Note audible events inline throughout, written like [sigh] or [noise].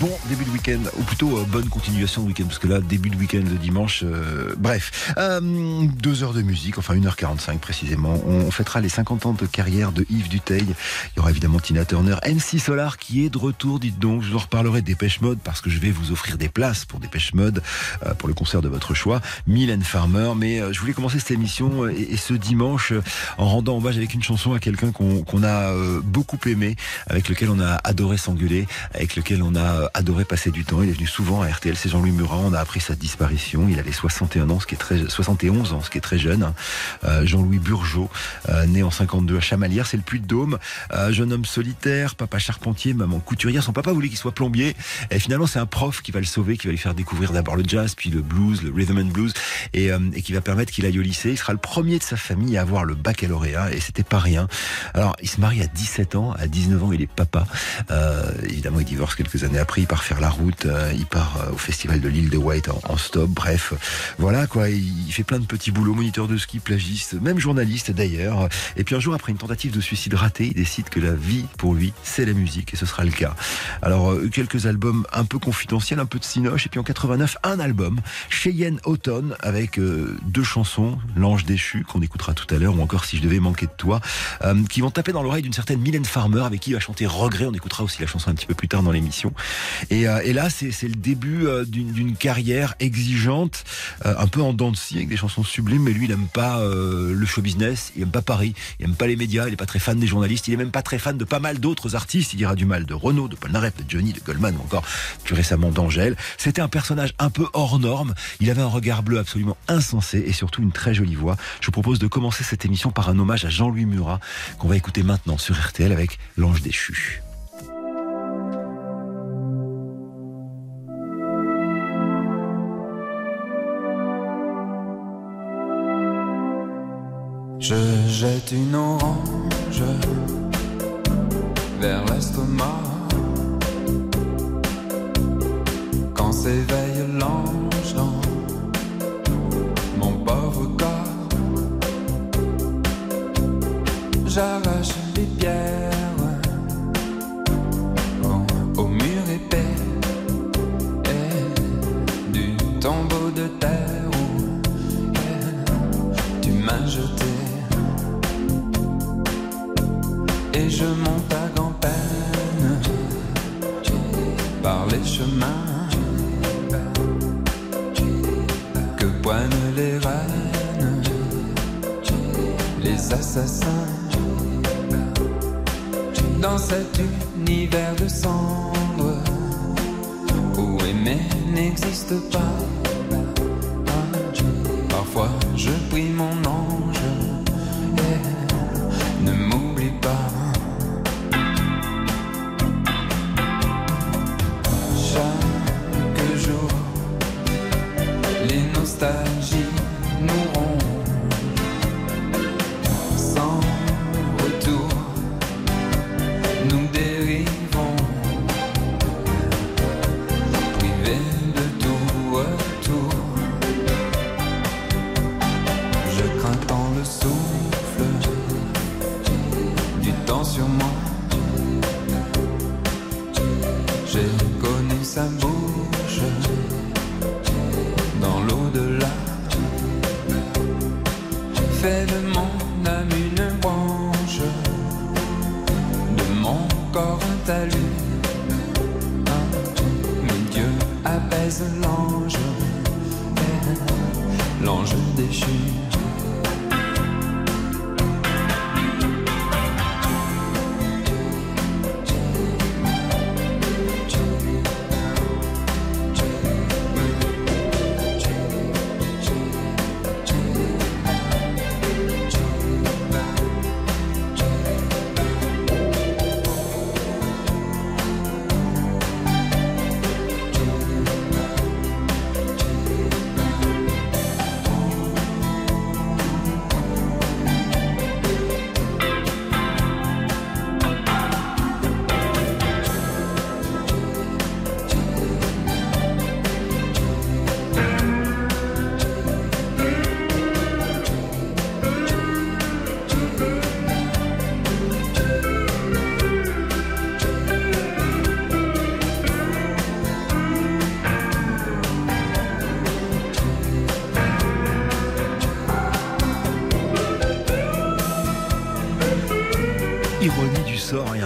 bon début de week-end, ou plutôt euh, bonne continuation de week-end, parce que là, début de week-end de dimanche, euh, bref. Euh, deux heures de musique, enfin 1h45 précisément. On, fêtera les 50 ans de carrière de Yves Duteil. Il y aura évidemment Tina Turner, NC Solar qui est de retour, dites donc. Je vous en reparlerai des Pêche Mode, parce que je vais vous offrir des places pour des Pêche Mode, pour le concert de votre choix. Mylène Farmer, mais je voulais commencer cette émission et, ce dimanche en rendant hommage avec une chanson à quelqu'un qu'on a beaucoup aimé, avec lequel on a adoré s'engueuler, avec lequel on a adoré passer du temps. Il est venu souvent à RTL. C'est Jean-Louis Murat. On a appris sa disparition. Il avait 61 ans, ce qui est très, 71 ans, ce qui est très jeune. Euh, Jean-Louis Burgeot, euh, né en 52 à Chamalières, c'est le Puy-de-Dôme. Euh, jeune homme solitaire, papa charpentier, maman couturière. Son papa voulait qu'il soit plombier. Et finalement, c'est un prof qui va le sauver, qui va lui faire découvrir d'abord le jazz, puis le blues, le rhythm and blues, et, et qui va permettre qu'il aille au lycée. Il sera le premier de sa famille à avoir le baccalauréat, et c'était pas rien. Alors, il se marie à 17 ans. À 19 ans, il est papa. évidemment, il divorce quelques années après. Il part faire la route, euh, il part euh, au festival de l'île de White en, stop, bref, voilà quoi, il, fait plein de petits boulots, moniteur de ski, plagiste, même journaliste d'ailleurs. Et puis un jour, après une tentative de suicide ratée, il décide que la vie pour lui, c'est la musique et ce sera le cas. Alors euh, quelques albums un peu confidentiels, un peu de cinoche, et puis en 89, un album, Cheyenne Automne, avec deux chansons, L'Ange déchu, qu'on écoutera tout à l'heure, ou encore Si je devais manquer de toi, qui vont taper dans l'oreille d'une certaine Mylène Farmer, avec qui il va chanter Regret, on écoutera aussi la chanson un petit peu plus tard dans l'émission. Euh, et, là, c'est le début euh, d'une carrière exigeante, euh, un peu en dents de scie, avec des chansons sublimes. Mais lui, il n'aime pas le show business, il n'aime pas Paris, il n'aime pas les médias, il n'est pas très fan des journalistes, il est même pas très fan de pas mal d'autres artistes. Il dira du mal de Renaud, de Paul Naref, de Johnny, de Goldman ou encore plus récemment d'Angèle. C'était un personnage un peu hors norme. Il avait un regard bleu absolument insensé et surtout une très jolie voix. Je vous propose de commencer cette émission par un hommage à Jean-Louis Murat qu'on va écouter maintenant sur RTL avec L'Ange déchu. Je jette une orange vers l'estomac quand s'éveille l'ange dans mon pauvre corps. J'arrache les pierres au, mur épais et du tombeau de terre où tu m'as jeté. Je monte à grand-peine par les chemins que poignent les reines, les assassins dans cet univers de cendres où aimer n'existe pas.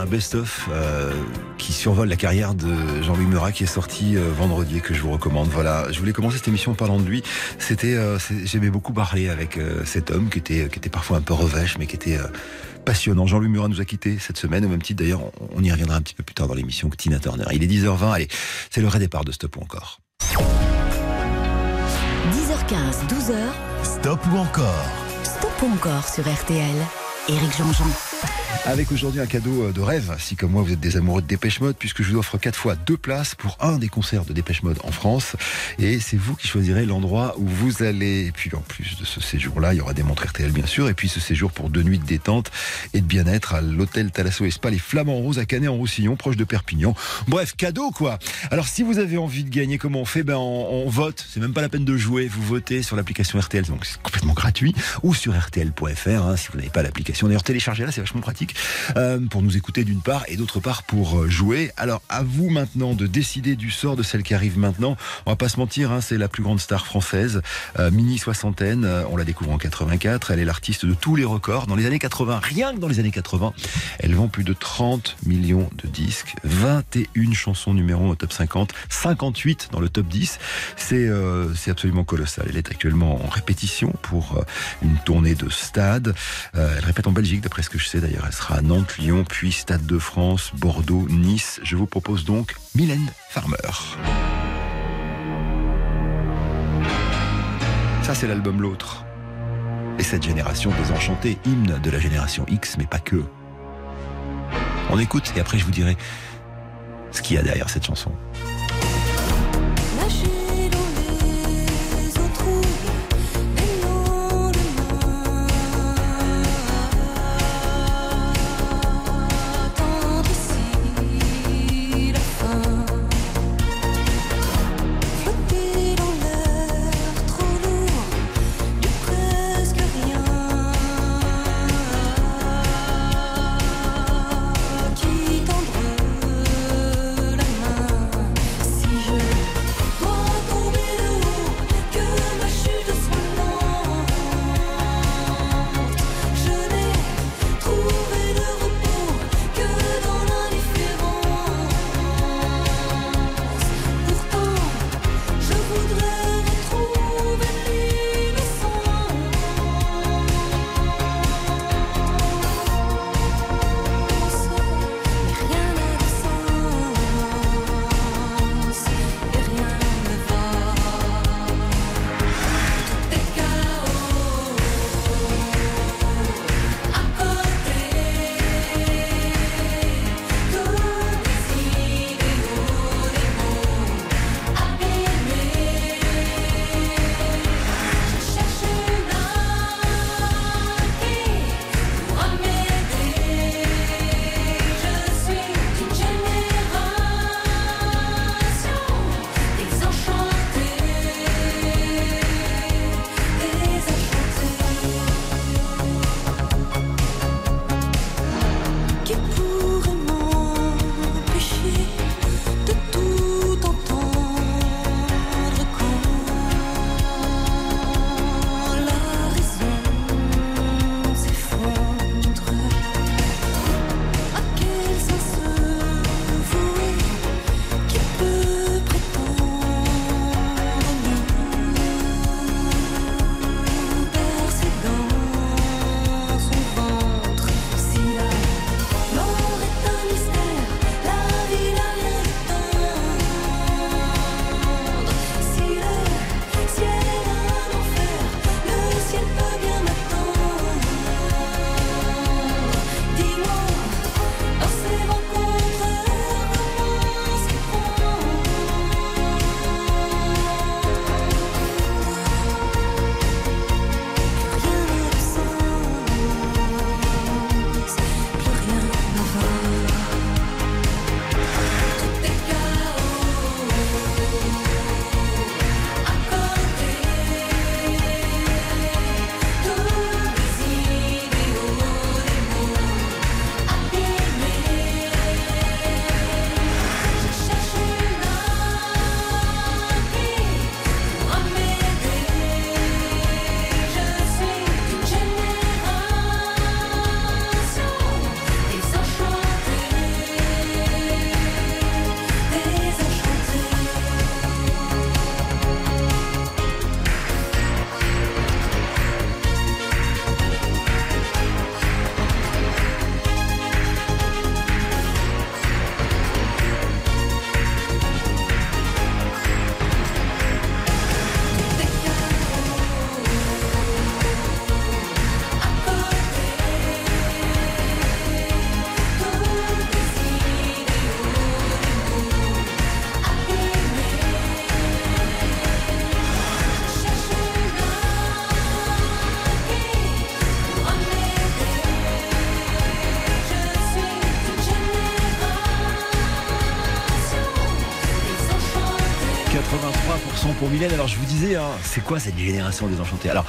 Best-of euh, qui survole la carrière de Jean-Louis Murat qui est sorti euh, vendredi et que je vous recommande. Voilà, je voulais commencer cette émission en parlant de lui. C'était, euh, j'aimais beaucoup parler avec euh, cet homme qui était, qui était parfois un peu revêche, mais qui était euh, passionnant. Jean-Louis Murat nous a quittés cette semaine, au même titre d'ailleurs, on, on y reviendra un petit peu plus tard dans l'émission que Tina Turner. Il est 10h20, allez, c'est le vrai départ de Stop ou encore. 10h15, 12h, Stop ou encore stop ou encore sur RTL. Éric Jean-Jean. Avec aujourd'hui un cadeau euh, de rêve, si comme moi vous êtes des amoureux de Dépêche Mode, puisque je vous offre quatre fois deux places pour un des concerts de Dépêche Mode en France. Et c'est vous qui choisirez l'endroit où vous allez. Et puis en plus de ce séjour-là, il y aura des montres RTL bien sûr, et puis ce séjour pour deux nuits de détente et de bien-être à l'hôtel Thalasso et Spa, les Flamands Roses à Canet en Roussillon, proche de Perpignan. Bref, cadeau quoi Alors si vous avez envie de gagner, comment on fait? Ben on, on vote, c'est même pas la peine de jouer, vous votez sur l'application RTL, donc c'est complètement gratuit, ou sur RTL.fr hein, si vous n'avez pas l'application. D'ailleurs téléchargez-la, c'est vachement pratique euh, pour nous écouter d'une part et d'autre part pour euh, jouer. Alors à vous maintenant de décider du sort de celle qui arrive maintenant. On va pas se mentir, hein, c'est la plus grande star française, euh, mini soixantaine. on la découvre en 84. Elle est l'artiste de tous les records. Dans les années 80, rien que dans les années 80, elle vend plus de 30 millions de disques, 21 chansons numéro 1 au top 50, 58 dans le top 10. C'est c'est absolument colossal. Elle est actuellement en répétition pour une tournée de stade. Elle répète en Belgique, d'après ce que je sais d'ailleurs. Elle sera à Nantes, Lyon, puis Stade de France, Bordeaux, Nice. Je vous propose donc Mylène Farmer. Ça, c'est l'album L'autre. Et cette génération désenchantée, hymne de la génération X, mais pas que. On écoute et après je vous dirai ce qu'il y a derrière cette chanson. Alors je vous disais, hein, c'est quoi cette génération désenchantée Alors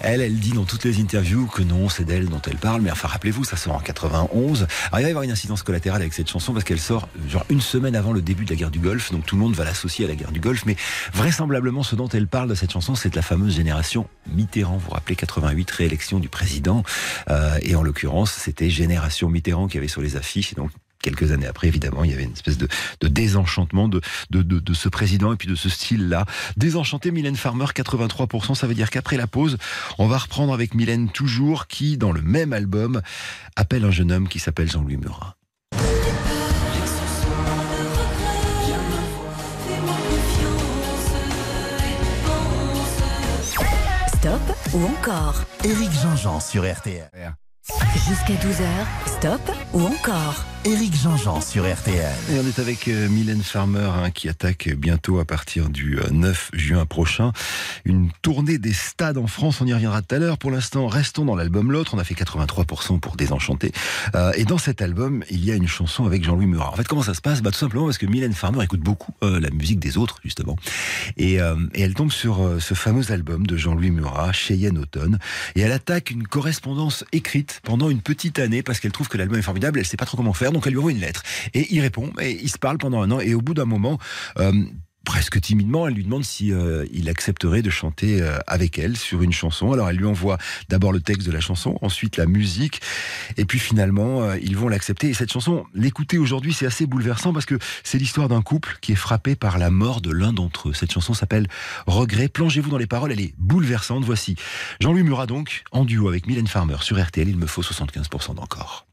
elle, elle dit dans toutes les interviews que non, c'est d'elle dont elle parle. Mais enfin, rappelez-vous, ça sort en 91. Alors il va y avoir une incidence collatérale avec cette chanson parce qu'elle sort genre une semaine avant le début de la guerre du Golfe. Donc tout le monde va l'associer à la guerre du Golfe. Mais vraisemblablement, ce dont elle parle de cette chanson, c'est de la fameuse génération Mitterrand. Vous vous rappelez 88 réélection du président. Euh, et en l'occurrence, c'était Génération Mitterrand qui avait sur les affiches. Et donc quelques années après, évidemment, il y avait une espèce de, de désenchantement de, de, de, de ce président et puis de ce style-là. Désenchanté, Mylène Farmer, 83%, ça veut dire qu'après la pause, on va reprendre avec Mylène toujours, qui, dans le même album, appelle un jeune homme qui s'appelle Jean-Louis Murat. Fais-moi confiance et pense. Stop ou encore? Éric Jean-Jean sur RTL. Jusqu'à 12h, stop ou encore? Éric Jean-Jean sur RTL. Et on est avec euh, Mylène Farmer hein, qui attaque bientôt à partir du euh, 9 juin prochain une tournée des stades en France. On y reviendra tout à l'heure. Pour l'instant, restons dans l'album L'autre. On a fait 83% pour Désenchanter. Euh, et dans cet album, il y a une chanson avec Jean-Louis Murat. En fait, comment ça se passe? Bah, Tout simplement parce que Mylène Farmer écoute beaucoup euh, la musique des autres, justement. Et, euh, et elle tombe sur euh, ce fameux album de Jean-Louis Murat, Cheyenne Automne. Et elle attaque une correspondance écrite pendant une petite année parce qu'elle trouve que l'album est formidable. Elle sait pas trop comment faire. Donc elle lui envoie une lettre. Et il répond. Et ils se parlent pendant un an. Et au bout d'un moment, euh, presque timidement, elle lui demande si euh, il accepterait de chanter euh, avec elle sur une chanson. Alors elle lui envoie d'abord le texte de la chanson, ensuite la musique, et puis finalement ils vont l'accepter. Et cette chanson, l'écouter aujourd'hui, c'est assez bouleversant parce que c'est l'histoire d'un couple qui est frappé par la mort de l'un d'entre eux. Cette chanson s'appelle Regret. Plongez-vous dans les paroles, elle est bouleversante. Voici Jean-Louis Murat donc en duo avec Mylène Farmer sur RTL. Il me faut 75% d'encore.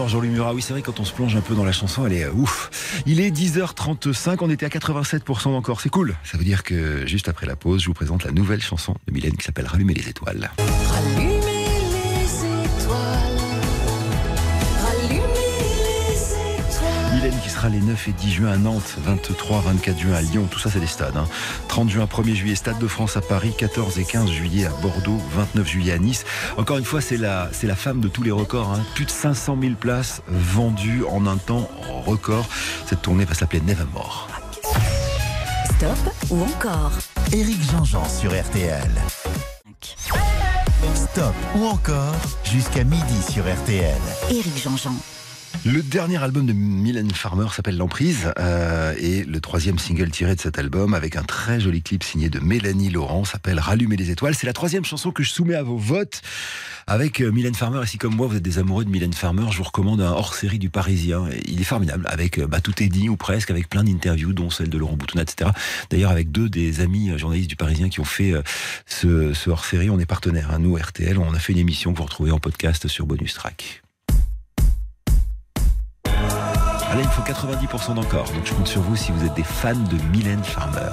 Farmer, Jean-Louis Murat. Oui, c'est vrai, quand on se plonge un peu dans la chanson, elle est euh, ouf. Il est 10h35, on était à 87% encore. C'est cool. Ça veut dire que juste après la pause, je vous présente la nouvelle chanson de Mylène qui s'appelle Rallumer les étoiles. Rallumez Mylène qui sera les 9 et 10 juin à Nantes, 23, 24 juin à Lyon, tout ça c'est des stades. hein. 30 juin, 1er juillet, Stade de France à Paris, 14 et 15 juillet à Bordeaux, 29 juillet à Nice. Encore une fois, c'est la, c'est la femme de tous les records. hein. Plus de 500 000 places vendues en un temps record. Cette tournée va s'appeler Nevermore. Stop ou encore? Éric Jean-Jean sur RTL. Stop ou encore jusqu'à midi sur RTL. Éric Jean-Jean. Le dernier album de Mylène Farmer s'appelle L'Emprise euh, et le troisième single tiré de cet album avec un très joli clip signé de Mélanie Laurent s'appelle Rallumer les étoiles. C'est la troisième chanson que je soumets à vos votes avec euh, Mylène Farmer. Et si comme moi vous êtes des amoureux de Mylène Farmer, je vous recommande un hors-série du Parisien. Il est formidable avec euh, bah, tout est dit ou presque avec plein d'interviews dont celle de Laurent Boutonnat, etc. D'ailleurs avec deux des amis euh, journalistes du Parisien qui ont fait ce, ce hors-série. On est partenaires, hein, nous RTL. On a fait une émission que vous retrouvez en podcast sur Bonus Track. Ah, là, il me faut 90% d'encore. Donc je compte sur vous si vous êtes des fans de Mylène Farmer.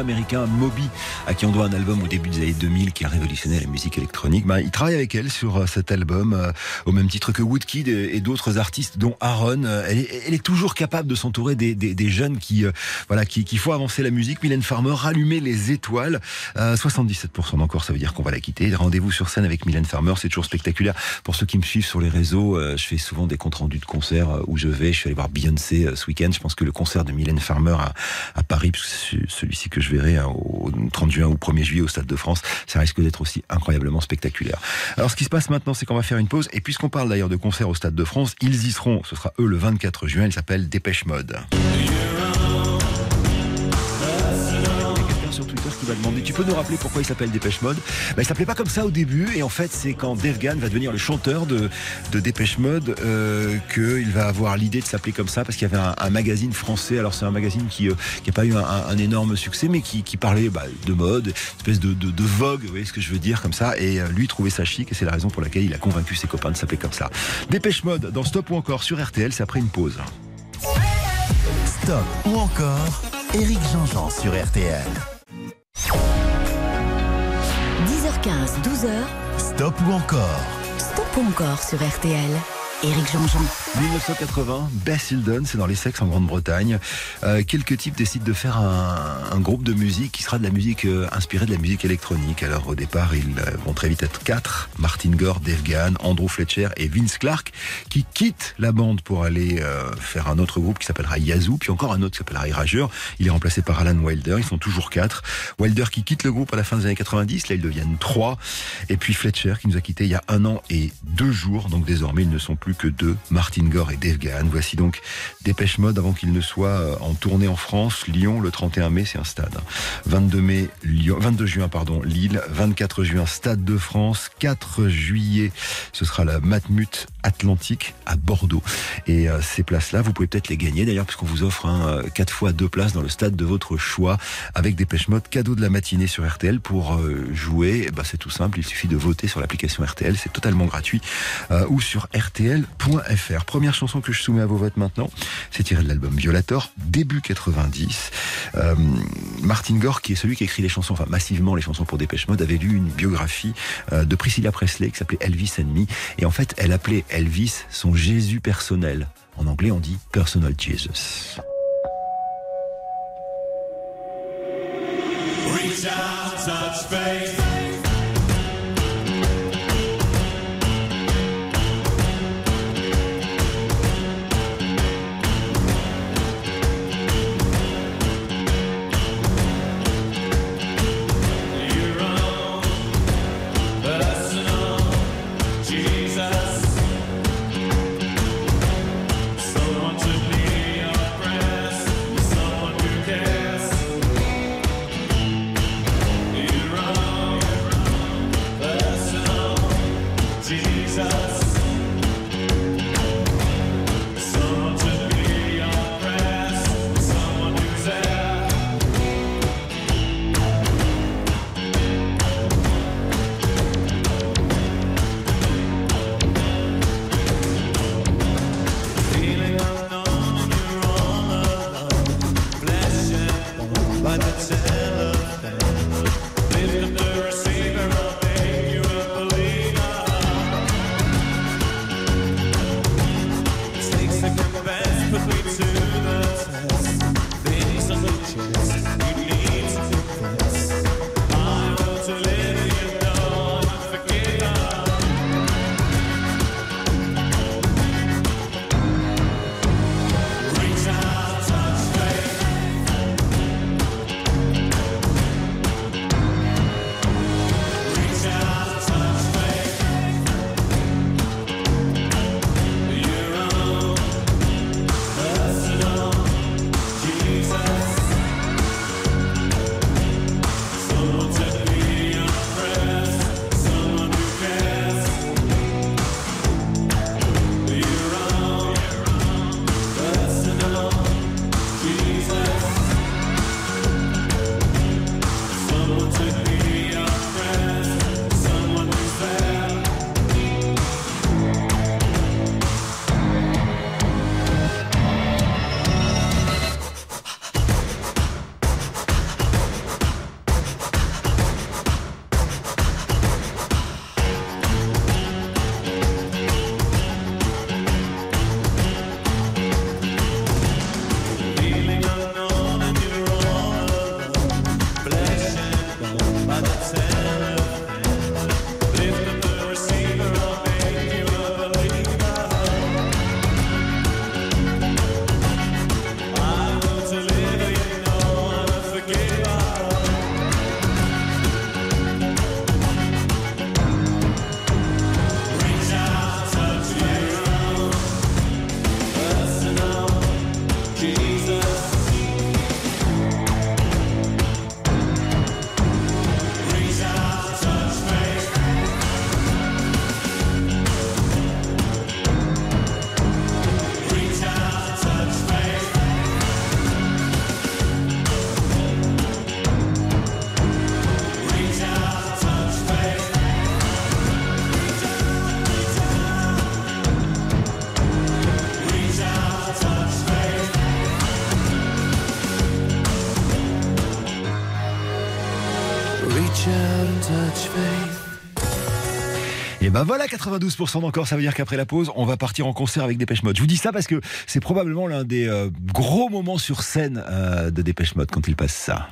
Américain Moby, à qui on doit un album au début des années 2000 qui a révolutionné la musique électronique. Ben, il travaille avec elle sur euh, cet album, euh, au même titre que Woodkid et, d'autres artistes, dont Aaron. Euh, Elle est, toujours capable de s'entourer des, jeunes qui, voilà, qui, font avancer la musique. Mylène Farmer, rallumer les étoiles. Euh, 77% d'encore, ça veut dire qu'on va la quitter. Rendez-vous sur scène avec Mylène Farmer, c'est toujours spectaculaire. Pour ceux qui me suivent sur les réseaux, je fais souvent des comptes rendus de concerts où je vais. Je suis allé voir Beyoncé ce week-end. Je pense que le concert de Mylène Farmer à, à Paris, celui-ci que je verrai hein, au 30 juin ou 1er juillet au Stade de France, ça risque d'être aussi incroyablement spectaculaire. Alors ce qui se passe maintenant, c'est qu'on va faire une pause. Et puisqu'on parle d'ailleurs de concert au Stade de France, ils y seront. Ce sera eux le 24 juin. Il s'appelle Dépêche Mode. Demander Tu peux nous rappeler pourquoi il s'appelle Dépêche Mode? Ben, Il s'appelait pas comme ça au début, et en fait, c'est quand Dave Gann va devenir le chanteur de, Dépêche Mode euh, qu'il va avoir l'idée de s'appeler comme ça, parce qu'il y avait un, magazine français. Alors, c'est un magazine qui n'a a pas eu un, énorme succès, mais qui, parlait bah, de mode, espèce de vogue, vous voyez ce que je veux dire, comme ça. Et euh, lui trouvait ça chic, et c'est la raison pour laquelle il a convaincu ses copains de s'appeler comme ça. Dépêche Mode dans Stop ou encore sur RTL, c'est après une pause. Stop ou encore Eric Jean-Jean sur RTL. 10h15, 12h, Stop ou encore? Stop ou encore sur RTL. Éric Jean-Jean. 1980, Bess Hildon, c'est dans les sexes en Grande-Bretagne. Euh, quelques types décident de faire un, un groupe de musique qui sera de la musique euh, inspirée de la musique électronique. Alors au départ, ils euh, vont très vite être quatre Martin Gore, Dave Gahan, Andrew Fletcher et Vince Clark qui quittent la bande pour aller euh, faire un autre groupe qui s'appellera Yazoo, puis encore un autre qui s'appellera Erasure. Il est remplacé par Alan Wilder. Ils sont toujours quatre. Wilder qui quitte le groupe à la fin des années 90. Là, ils deviennent trois. Et puis Fletcher qui nous a quittés il y a un an et deux jours. Donc désormais, ils ne sont plus que deux, Martin Gore et Dave Gahan. Voici donc Dépêche Mode avant qu'il ne soit euh, en tournée en France. Lyon, le 31 mai, c'est un stade. 22 mai, Lyon, 22 juin, pardon, Lille. 24 juin, Stade de France. 4 juillet, ce sera la Matmut Atlantique à Bordeaux. Et euh, ces places-là, vous pouvez peut-être les gagner d'ailleurs, puisqu'on vous offre hein, 4 fois deux places dans le stade de votre choix avec Dépêche Mode, cadeau de la matinée sur RTL pour euh, jouer. Eh ben, c'est tout simple, il suffit de voter sur l'application RTL, c'est totalement gratuit, euh, ou sur Première chanson que je soumets à vos votes maintenant, c'est tiré de l'album Violator, début 90. Euh, Martin Gore, qui est celui qui écrit les chansons, enfin massivement les chansons pour Dépêche Mode, avait lu une biographie euh, de Priscilla Presley qui s'appelait Elvis Me, et en fait, elle appelait Elvis son Jésus personnel. En anglais, on dit Personal Jesus. Reach out. Et ben voilà, 92% d'encore, ça veut dire qu'après la pause, on va partir en concert avec Dépêche Mode. Je vous dis ça parce que c'est probablement l'un des euh, gros moments sur scène euh, de Dépêche Mode quand il passe ça.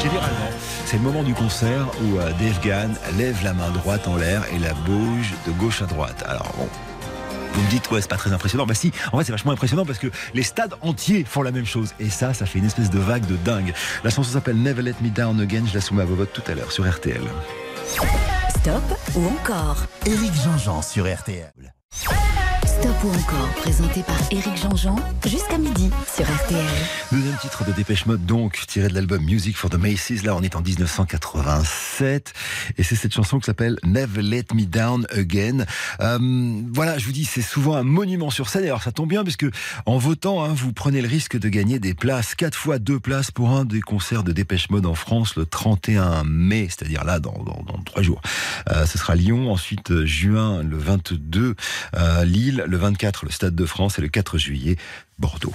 Généralement, c'est le moment du concert où euh, Dave Gann lève la main droite en l'air et la bouge de gauche à droite. Alors bon. Vous me dites, ouais, c'est pas très impressionnant. Bah si, en fait, c'est vachement impressionnant parce que les stades entiers font la même chose. Et ça, ça fait une espèce de vague de dingue. La chanson s'appelle Never Let Me Down Again. Je la soumets à vos votes tout à l'heure sur RTL. Stop ou encore Éric Jean-Jean sur RTL. Stop ou encore, présenté par Éric Jean-Jean, jusqu'à midi sur RTL. Deuxième titre de Dépêche Mode, donc, tiré de l'album Music for the Macy's. Là, on est en 1987. Et c'est cette chanson qui s'appelle Never Let Me Down Again. Euh, voilà, je vous dis, c'est souvent un monument sur scène. Alors, ça tombe bien, parce que en votant, hein, vous prenez le risque de gagner des places. Quatre fois deux places pour un des concerts de Dépêche Mode en France le 31 mai, c'est-à-dire là, dans, dans, trois jours. Euh, ce sera Lyon, ensuite euh, juin, le 22, euh, Lille, le 24, le Stade de France et le 4 juillet, Bordeaux.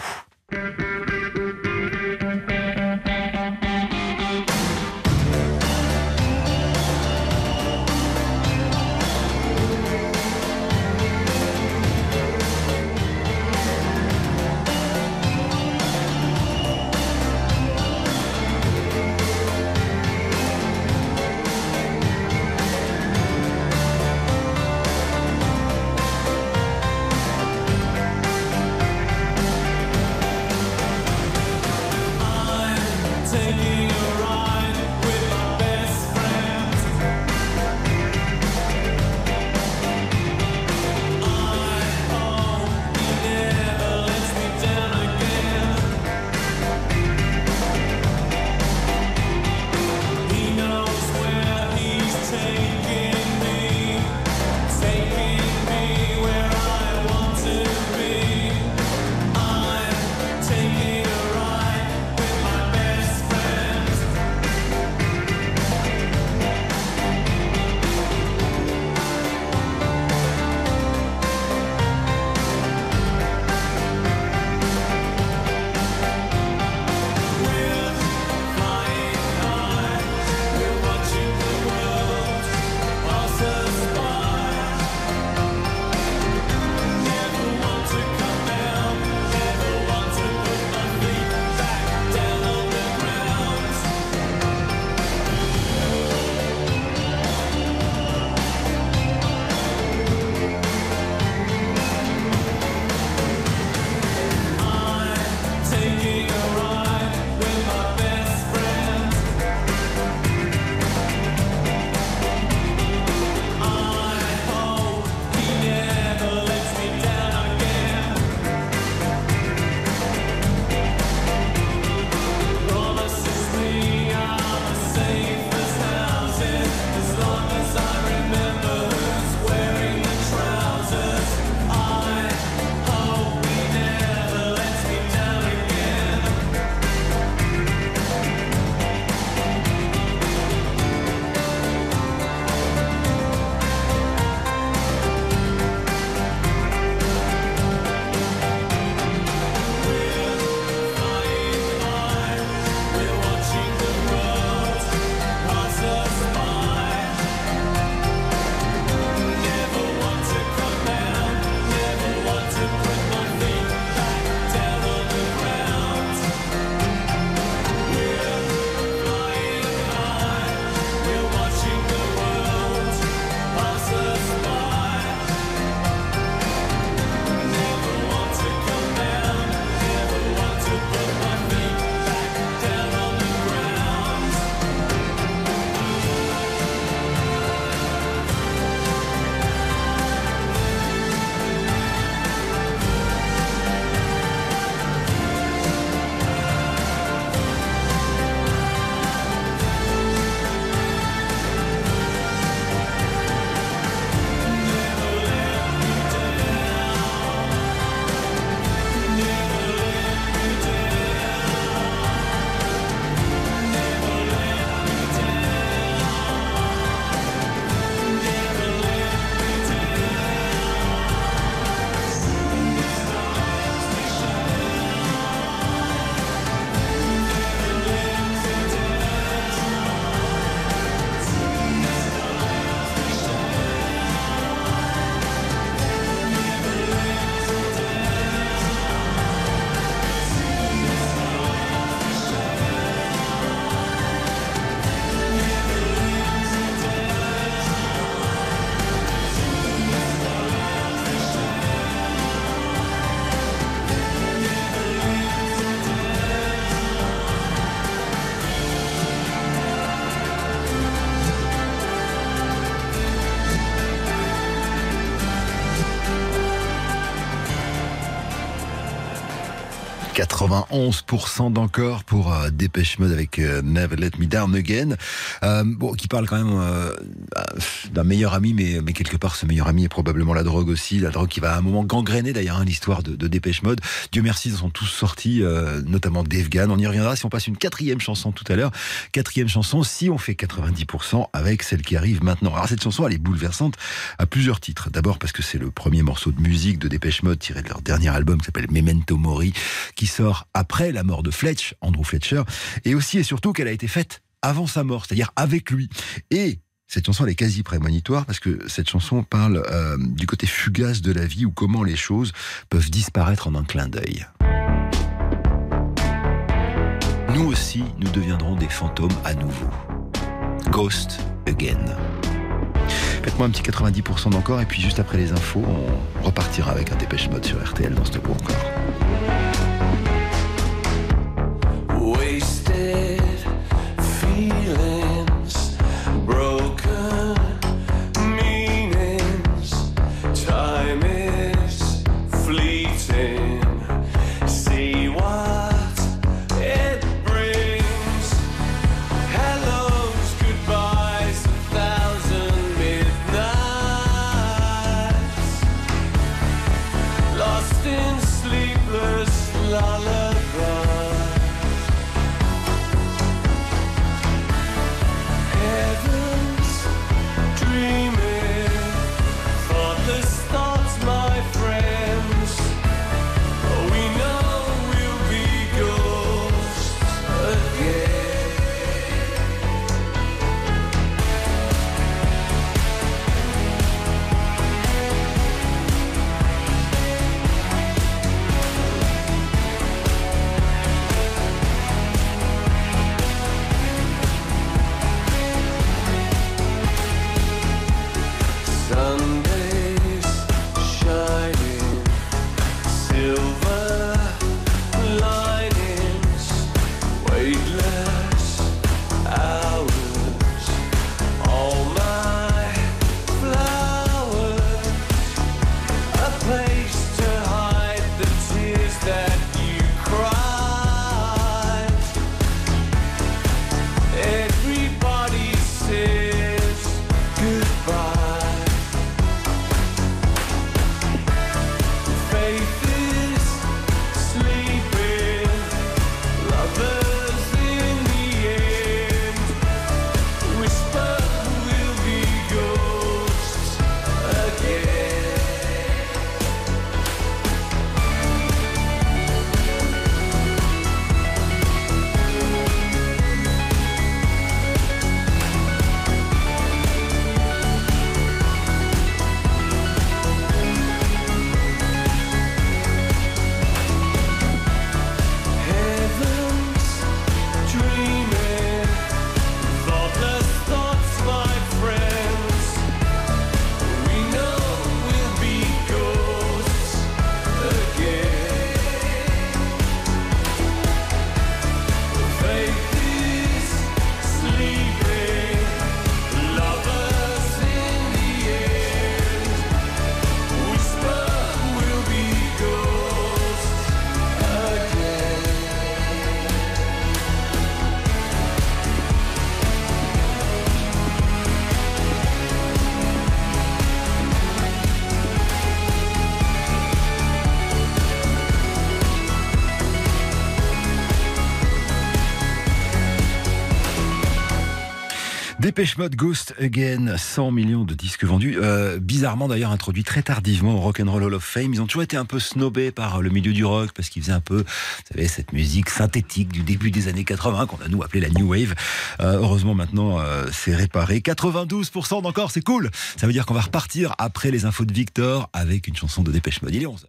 91% d'encore pour euh, Dépêche Mode avec euh, Never Let Me Down Again. Euh, bon, qui parle quand même euh, d'un meilleur ami, mais, quelque part ce meilleur ami est probablement la drogue aussi, la drogue qui va à un moment gangréner d'ailleurs hein, l'histoire de, de Dépêche Mode. Dieu merci, ils en sont tous sortis, euh, notamment Dave Gann. On y reviendra si on passe une quatrième chanson tout à l'heure. Quatrième chanson, si on fait 90% avec celle qui arrive maintenant. Alors cette chanson, elle est bouleversante à plusieurs titres. D'abord parce que c'est le premier morceau de musique de Dépêche Mode tiré de leur dernier album qui s'appelle Memento Mori, qui sort après la mort de Fletch, Andrew Fletcher, et aussi et surtout qu'elle a été faite avant sa mort, c'est-à-dire avec lui. Et cette chanson elle est quasi prémonitoire parce que cette chanson parle euh, du côté fugace de la vie ou comment les choses peuvent disparaître en un clin d'œil. Nous aussi, nous deviendrons des fantômes à nouveau. Ghost again. Faites-moi un petit 90% d'encore et puis juste après les infos, on repartira avec un dépêche mode sur RTL dans ce ou encore. Dépêche Mode Ghost Again, 100 millions de disques vendus. Euh, bizarrement d'ailleurs introduit très tardivement au Rock'n'Roll Hall of Fame. Ils ont toujours été un peu snobés par le milieu du rock parce qu'ils faisaient un peu, vous savez, cette musique synthétique du début des années 80 qu'on a nous appelé la New Wave. Euh, heureusement maintenant euh, c'est réparé. 92% d'encore, c'est cool. Ça veut dire qu'on va repartir après les infos de Victor avec une chanson de Dépêche Mode. Il est 11.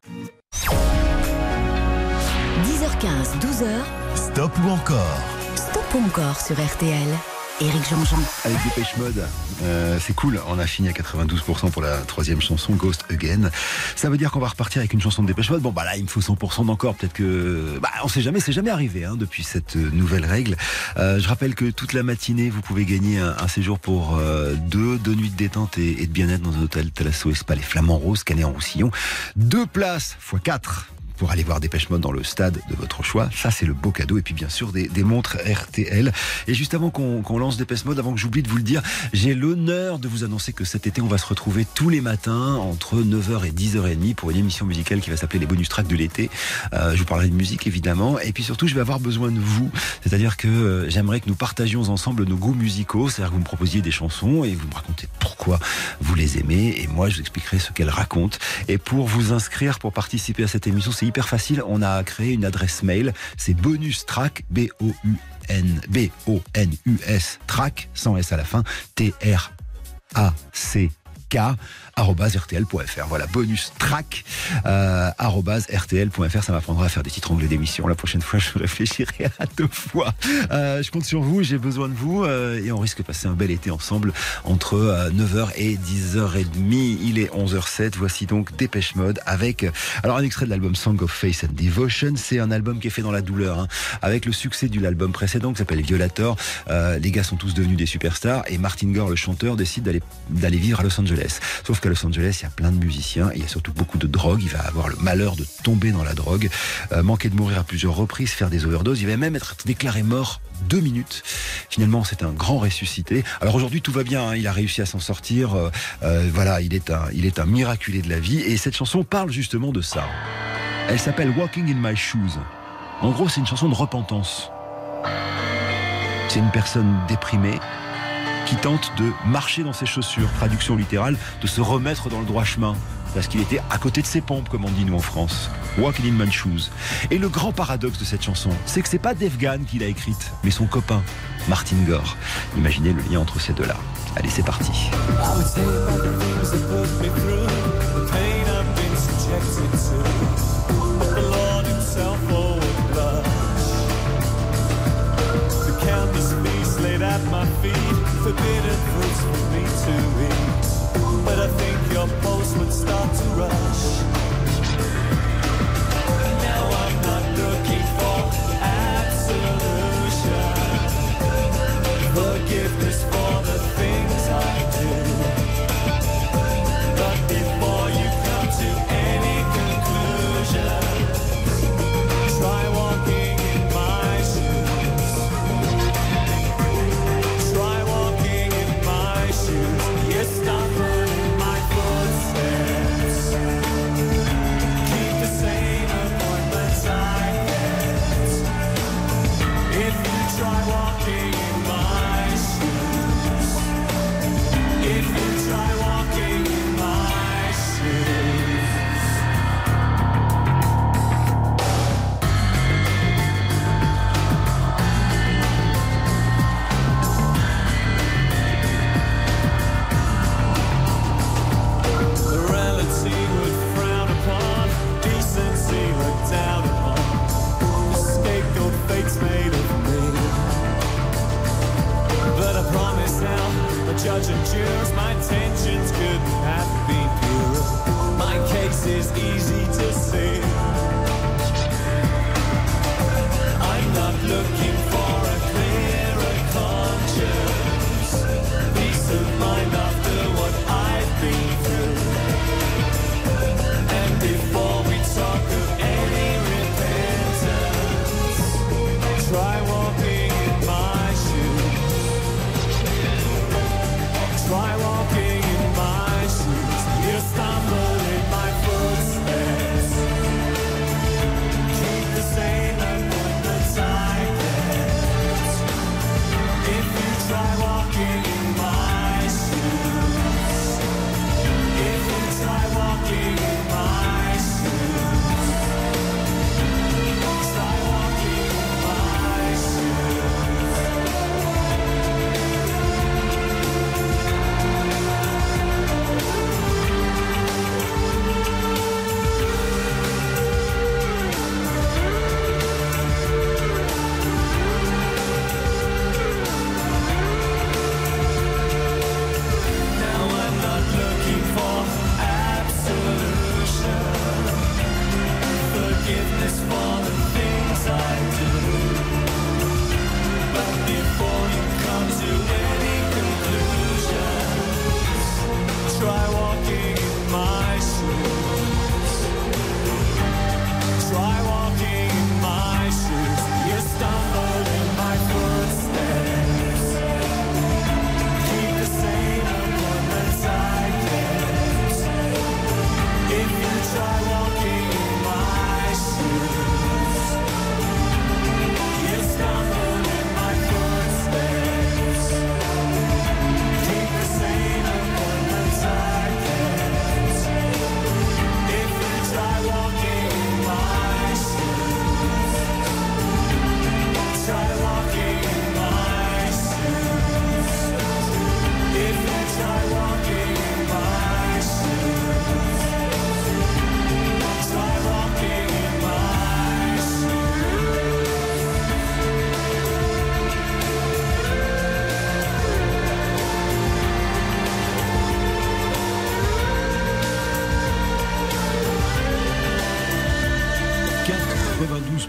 10h15, 12h, Stop ou encore? Stop ou encore sur RTL. Avec Dépêche Mode, euh, c'est cool. On a fini à 92% pour la troisième chanson, Ghost Again. Ça veut dire qu'on va repartir avec une chanson de Dépêche Mode. Bon, bah là, il me faut 100% d'encore. Peut-être que, bah, on sait jamais. C'est jamais arrivé hein, depuis cette euh, nouvelle règle. Euh, je rappelle que toute la matinée, vous pouvez gagner un, séjour pour deux, deux nuits de détente et, de bien-être dans un hôtel Thalasso et Spa, les Flamands Roses, Canet en Roussillon. Deux places fois quatre pour aller voir Dépêche Mode dans le stade de votre choix. Ça, c'est le beau cadeau. Et puis, bien sûr, des, montres RTL. Et juste avant qu'on qu'on lance Dépêche Mode, avant que j'oublie de vous le dire, j'ai l'honneur de vous annoncer que cet été, on va se retrouver tous les matins entre 9h et 10h30 pour une émission musicale qui va s'appeler les bonus tracks de l'été. Euh, je vous parlerai de musique, évidemment. Et puis surtout, je vais avoir besoin de vous. C'est-à-dire que euh, j'aimerais que nous partagions ensemble nos goûts musicaux. C'est-à-dire que vous me proposiez des chansons et vous me racontez pourquoi vous les aimez. Et moi, je vous expliquerai ce qu'elles racontent. Et pour vous inscrire, pour participer à cette émission, c'est facile. On a créé une adresse mail. C'est bonus track, B-O-U-N, B-O-N-U-S, track, sans S à la fin, T-R-A-C. K, arobase rtl.fr. Voilà, bonus track, euh, rtl.fr. Ça m'apprendra à faire des titres anglais d'émission. La prochaine fois, je réfléchirai à deux fois. Euh, je compte sur vous, j'ai besoin de vous euh, et on risque de passer un bel été ensemble entre euh, 9h et 10h30. Il est 11h07. Voici donc Dépêche Mode avec euh, alors un extrait de l'album Song of Faith and Devotion. C'est un album qui est fait dans la douleur, hein, avec le succès de l'album précédent qui s'appelle Violator. Euh, les gars sont tous devenus des superstars et Martin Gore, le chanteur, décide d'aller d'aller vivre à Los Angeles. Sauf Los Angeles, il y a plein de musiciens il y a surtout beaucoup de drogue. Il va avoir le malheur de tomber dans la drogue, euh, manquer de mourir à plusieurs reprises, faire des overdoses. Il va même être déclaré mort deux minutes. Finalement, c'est un grand ressuscité. Alors aujourd'hui, tout va bien. hein. Il a réussi à s'en sortir. Euh, euh, voilà, il est un, il est un miraculé de la vie. Et cette chanson parle justement de ça. Elle s'appelle Walking in My Shoes. En gros, c'est une chanson de repentance. C'est une personne déprimée qui tente de marcher dans ses chaussures, traduction littérale, de se remettre dans le droit chemin. Parce qu'il était à côté de ses pompes, comme on dit nous en France. Walking in my shoes. Et le grand paradoxe de cette chanson, c'est que c'est pas Dave Gann qui l'a écrite, mais son copain, Martin Gore. Imaginez le lien entre ces deux-là. Allez, c'est parti. Forbidden fruits for me to eat. But I think your pulse would start to rush. Now I'm not looking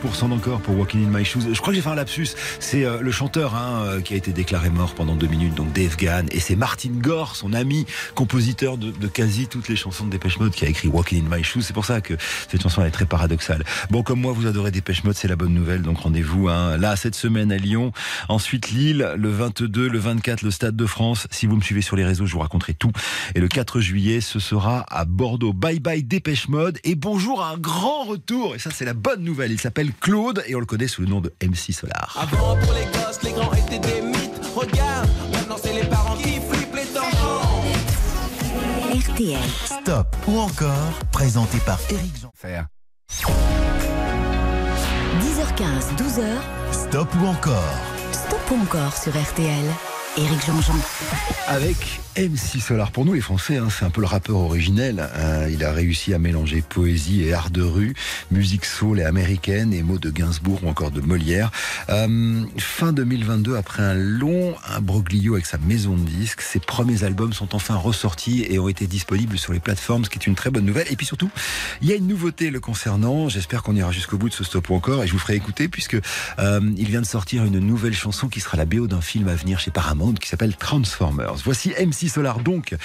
16% d'encore pour Walking in My Shoes. Je crois que j'ai fait un lapsus. C'est euh, le chanteur hein, euh, qui a été déclaré mort pendant deux minutes, donc Dave Gahan. Et c'est Martin Gore, son ami, compositeur de, de quasi toutes les chansons de Dépêche Mode, qui a écrit Walking in My Shoes. C'est pour ça que cette chanson elle est très paradoxale. Bon, comme moi, vous adorez Dépêche Mode, c'est la bonne nouvelle. Donc rendez-vous hein, là cette semaine à Lyon. Ensuite Lille, le 22, le 24, le Stade de France. Si vous me suivez sur les réseaux, je vous raconterai tout. Et le 4 juillet, ce sera à Bordeaux. Bye bye Dépêche Mode et bonjour à un grand retour. Et ça, c'est la bonne nouvelle. Il s'appelle Claude et on le connaît sous le nom de MC Solar. Avant pour les gosses, les grands étaient des mythes. Regarde, maintenant c'est les parents qui flippent les. RTL. Stop ou encore, présenté par Eric Jean. 10h15, 12h. Stop ou encore, Stop ou encore sur RTL. Éric Jean-Jean. Avec MC Solar. Pour nous, les Français, hein, c'est un peu le rappeur originel. hein. il a réussi à mélanger poésie et art de rue, musique soul et américaine, et mots de Gainsbourg ou encore de Molière. Euh, fin 2022, après un long imbroglio avec sa maison de disques, ses premiers albums sont enfin ressortis et ont été disponibles sur les plateformes, ce qui est une très bonne nouvelle. Et puis surtout, il y a une nouveauté le concernant. J'espère qu'on ira jusqu'au bout de ce stop ou encore, et je vous ferai écouter puisque euh, il vient de sortir une nouvelle chanson qui sera la BO d'un film à venir chez Paramount qui s'appelle Transformers. Voici MC Solar donc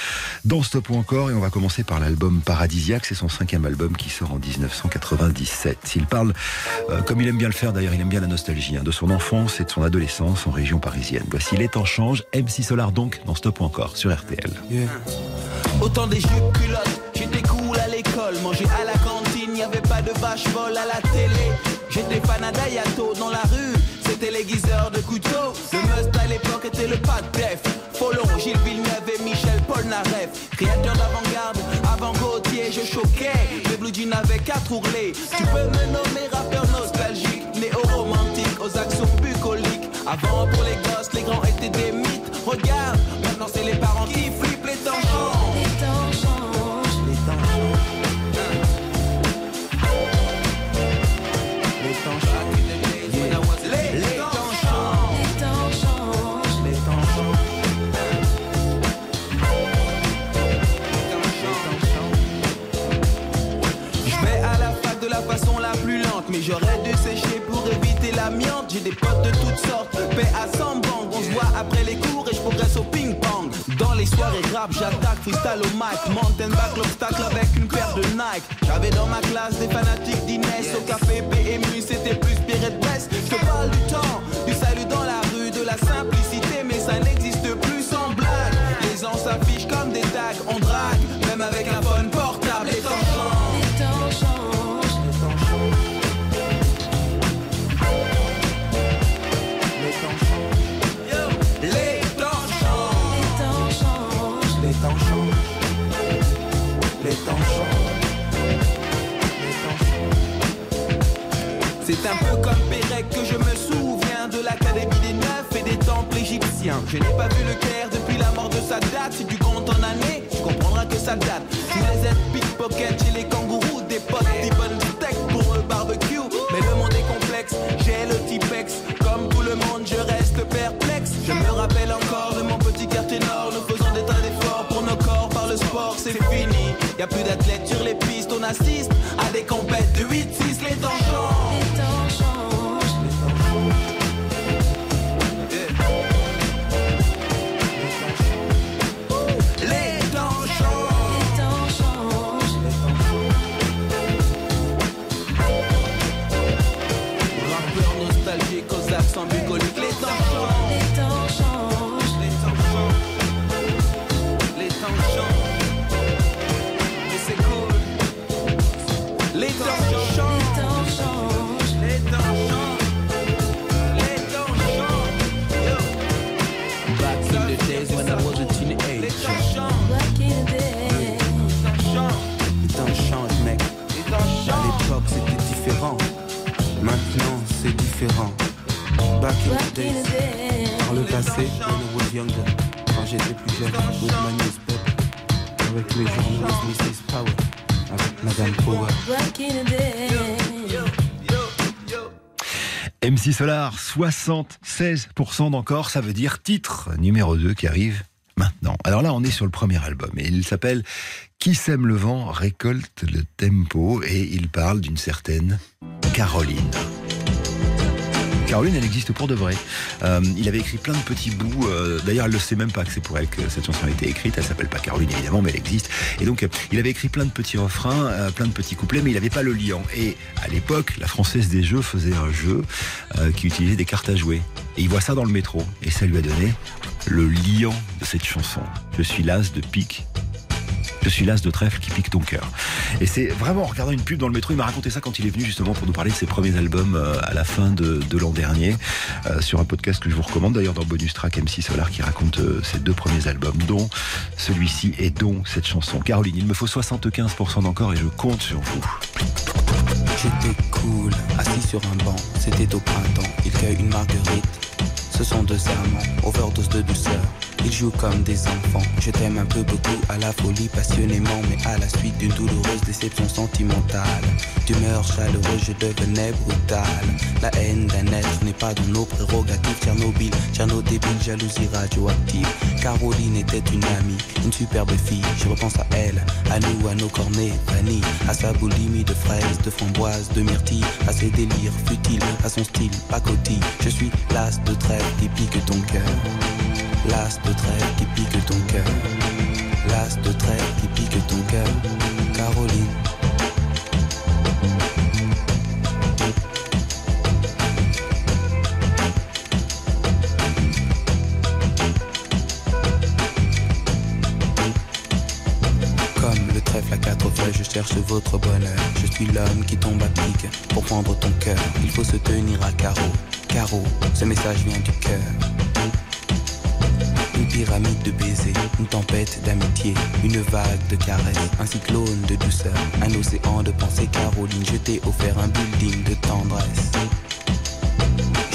dans Stop ou encore et on va commencer par l'album Paradisiaque. C'est son cinquième album qui sort en 1997. Il parle, euh, comme il aime bien le faire d'ailleurs, il aime bien la nostalgie hein, de son enfance et de son adolescence en région parisienne. Voici Les temps changent. MC Solar donc dans Stop ou encore sur RTL. J'étais cool dans la rue, c'était l'aiguiseur de couteau. Le must à l'époque était le pas de def. Folon, Gilles Villeneuve et Michel Polnareff. Créateur d'avant-garde, avant Gauthier, je choquais. Les blue jeans avaient quatre ourlets. Tu peux me nommer rappeur nostalgique, néo-romantique, aux actions bucoliques. Avant pour les gosses, les grands étaient des mythes. Regarde, maintenant c'est les parents qui des potes de toutes sortes, paix à 100 banques. On se voit après les cours et je progresse au ping-pong. Dans les soirées rap, j'attaque freestyle au mic. Mountain back l'obstacle avec une paire de Nike. J'avais dans ma classe des fanatiques d'Inès. Au café PMU, c'était plus Pierre de Brest. Je te parle du temps, du salut dans la rue, de la simplicité, mais ça n'existe plus sans blague. Les gens s'affichent comme des tags, on drague, même avec un phone C'est un peu comme Pérec que je me souviens de l'académie des neufs et des temples égyptiens. Je n'ai pas vu le Caire depuis la mort de Sadat. Si tu comptes en années, tu comprendras que ça date. Tu les aides pickpocket chez les kangourous, des potes, des bonnes steaks pour le barbecue. Mais le monde est complexe, j'ai le Tipex. Comme tout le monde, je reste perplexe. Je me rappelle encore de mon petit quartier nord. Nous faisons des tas d'efforts pour nos corps par le sport, c'est fini. Y a plus d'athlètes sur les pistes, on assiste MC Solar, 76% d'encore, ça veut dire titre numéro 2 qui arrive maintenant. Alors là, on est sur le premier album et il s'appelle Qui sème le vent récolte le tempo et il parle d'une certaine Caroline. Caroline, elle existe pour de vrai. Euh, il avait écrit plein de petits bouts. euh, D'ailleurs, elle ne sait même pas que c'est pour elle que cette chanson a été écrite. Elle s'appelle pas Caroline, évidemment, mais elle existe. Et donc, euh, il avait écrit plein de petits refrains, plein de petits couplets, mais il n'avait pas le liant. Et à l'époque, la Française des Jeux faisait un jeu qui utilisait des cartes à jouer. Et il voit ça dans le métro. Et ça lui a donné le liant de cette chanson. Je suis l'as de pique je suis l'as de trèfle qui pique ton cœur. Et c'est vraiment en regardant une pub dans le métro, il m'a raconté ça quand il est venu justement pour nous parler de ses premiers albums euh, à la fin de, l'an dernier, euh, sur un podcast que je vous recommande d'ailleurs dans Bonus Track MC Solar qui raconte euh, ses deux premiers albums, dont celui-ci et dont cette chanson. Caroline, il me faut 75% d'encore et je compte sur vous. Cool, assis sur un banc, c'était au printemps, il une marguerite. Ce sont deux amants, overdose de douceur. Ils jouent comme des enfants. Je t'aime un peu beaucoup à la folie, passionnément, mais à la suite d'une douloureuse déception sentimentale. D'humeur chaleureuse, je devenais brutal. La haine d'un être n'est pas dans nos prérogatives. Tchernobyl, Tcherno débile, jalousie radioactive. Caroline était une amie, une superbe fille. Je repense à elle, à nous, à nos cornets, vanille, à sa boulimie de fraises, de framboises, de myrtilles, à ses délires futiles, à son style pacotille. Je suis l'as de trêve qui pique ton cœur. L'as de trêve qui pique ton cœur. L'as de trêve qui pique ton cœur. Caroline. Trèfle à quatre feuilles, je cherche votre bonheur. Je suis l'homme qui tombe à pic pour prendre ton cœur. Il faut se tenir à carreau. Carreau, ce message vient du cœur. Une pyramide de baisers, une tempête d'amitié, une vague de caresses, un cyclone de douceur, un océan de pensée. Caroline, je t'ai offert un building de tendresse.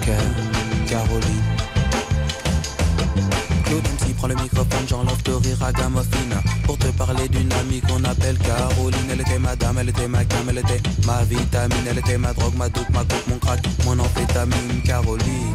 Caroline. Claude MC prend le microphone, j'enlève de rire à Gamophine. Pour te parler d'une amie qu'on appelle Caroline. Elle était ma dame, elle était ma cam, elle était ma vitamine. Elle était ma drogue, ma dope, ma coupe, mon crack, mon amphétamine Caroline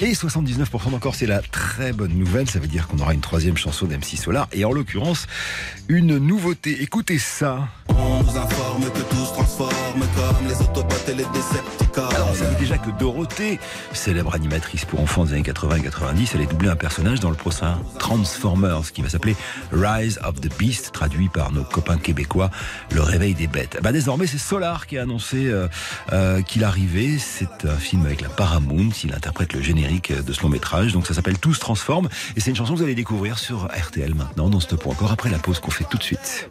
Et 79% d'encore, c'est la très bonne nouvelle. Ça veut dire qu'on aura une troisième chanson d'MC Solar. Et en l'occurrence, une nouveauté. Écoutez ça. Transforme comme les Autobots et les Decepticons. Alors, on savait déjà que Dorothée, célèbre animatrice pour enfants des années 80 et 90, allait doubler un personnage dans le prochain Transformers, qui va s'appeler Rise of the Beast, traduit par nos copains québécois, le réveil des bêtes. Bah, désormais, c'est Solar qui a annoncé euh, euh, qu'il arrivait. C'est un film avec la Paramount. Il interprète le générique de ce long métrage. Donc, ça s'appelle Tout se transforme. Et c'est une chanson que vous allez découvrir sur RTL maintenant, dans Stop ou encore, après la pause qu'on fait tout de suite.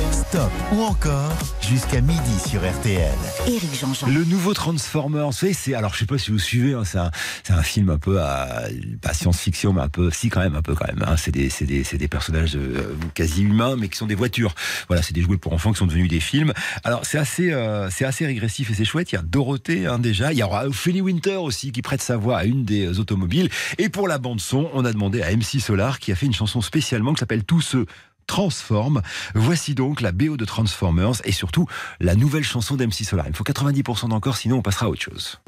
Stop ou encore jusqu'à midi sur RTL. Éric Jean-Jean. Le nouveau Transformers, vous savez, c'est alors je sais pas si vous suivez, hein, c'est un, c'est un film un peu à pas science-fiction, mais un peu, si quand même, un peu quand même. hein. c'est des, c'est des, c'est des personnages euh, quasi humains, mais qui sont des voitures. Voilà, c'est des jouets pour enfants qui sont devenus des films. Alors c'est assez, euh, c'est assez régressif et c'est chouette. Il y a Dorothée hein, déjà, il y aura Ophélie Winter aussi qui prête sa voix à une des automobiles. Et pour la bande son, on a demandé à MC Solar qui a fait une chanson spécialement qui s'appelle Tous ceux transforme. Voici donc la BO de Transformers et surtout la nouvelle chanson d'MC Solar. Il faut 90% d'encore, sinon on passera à autre chose.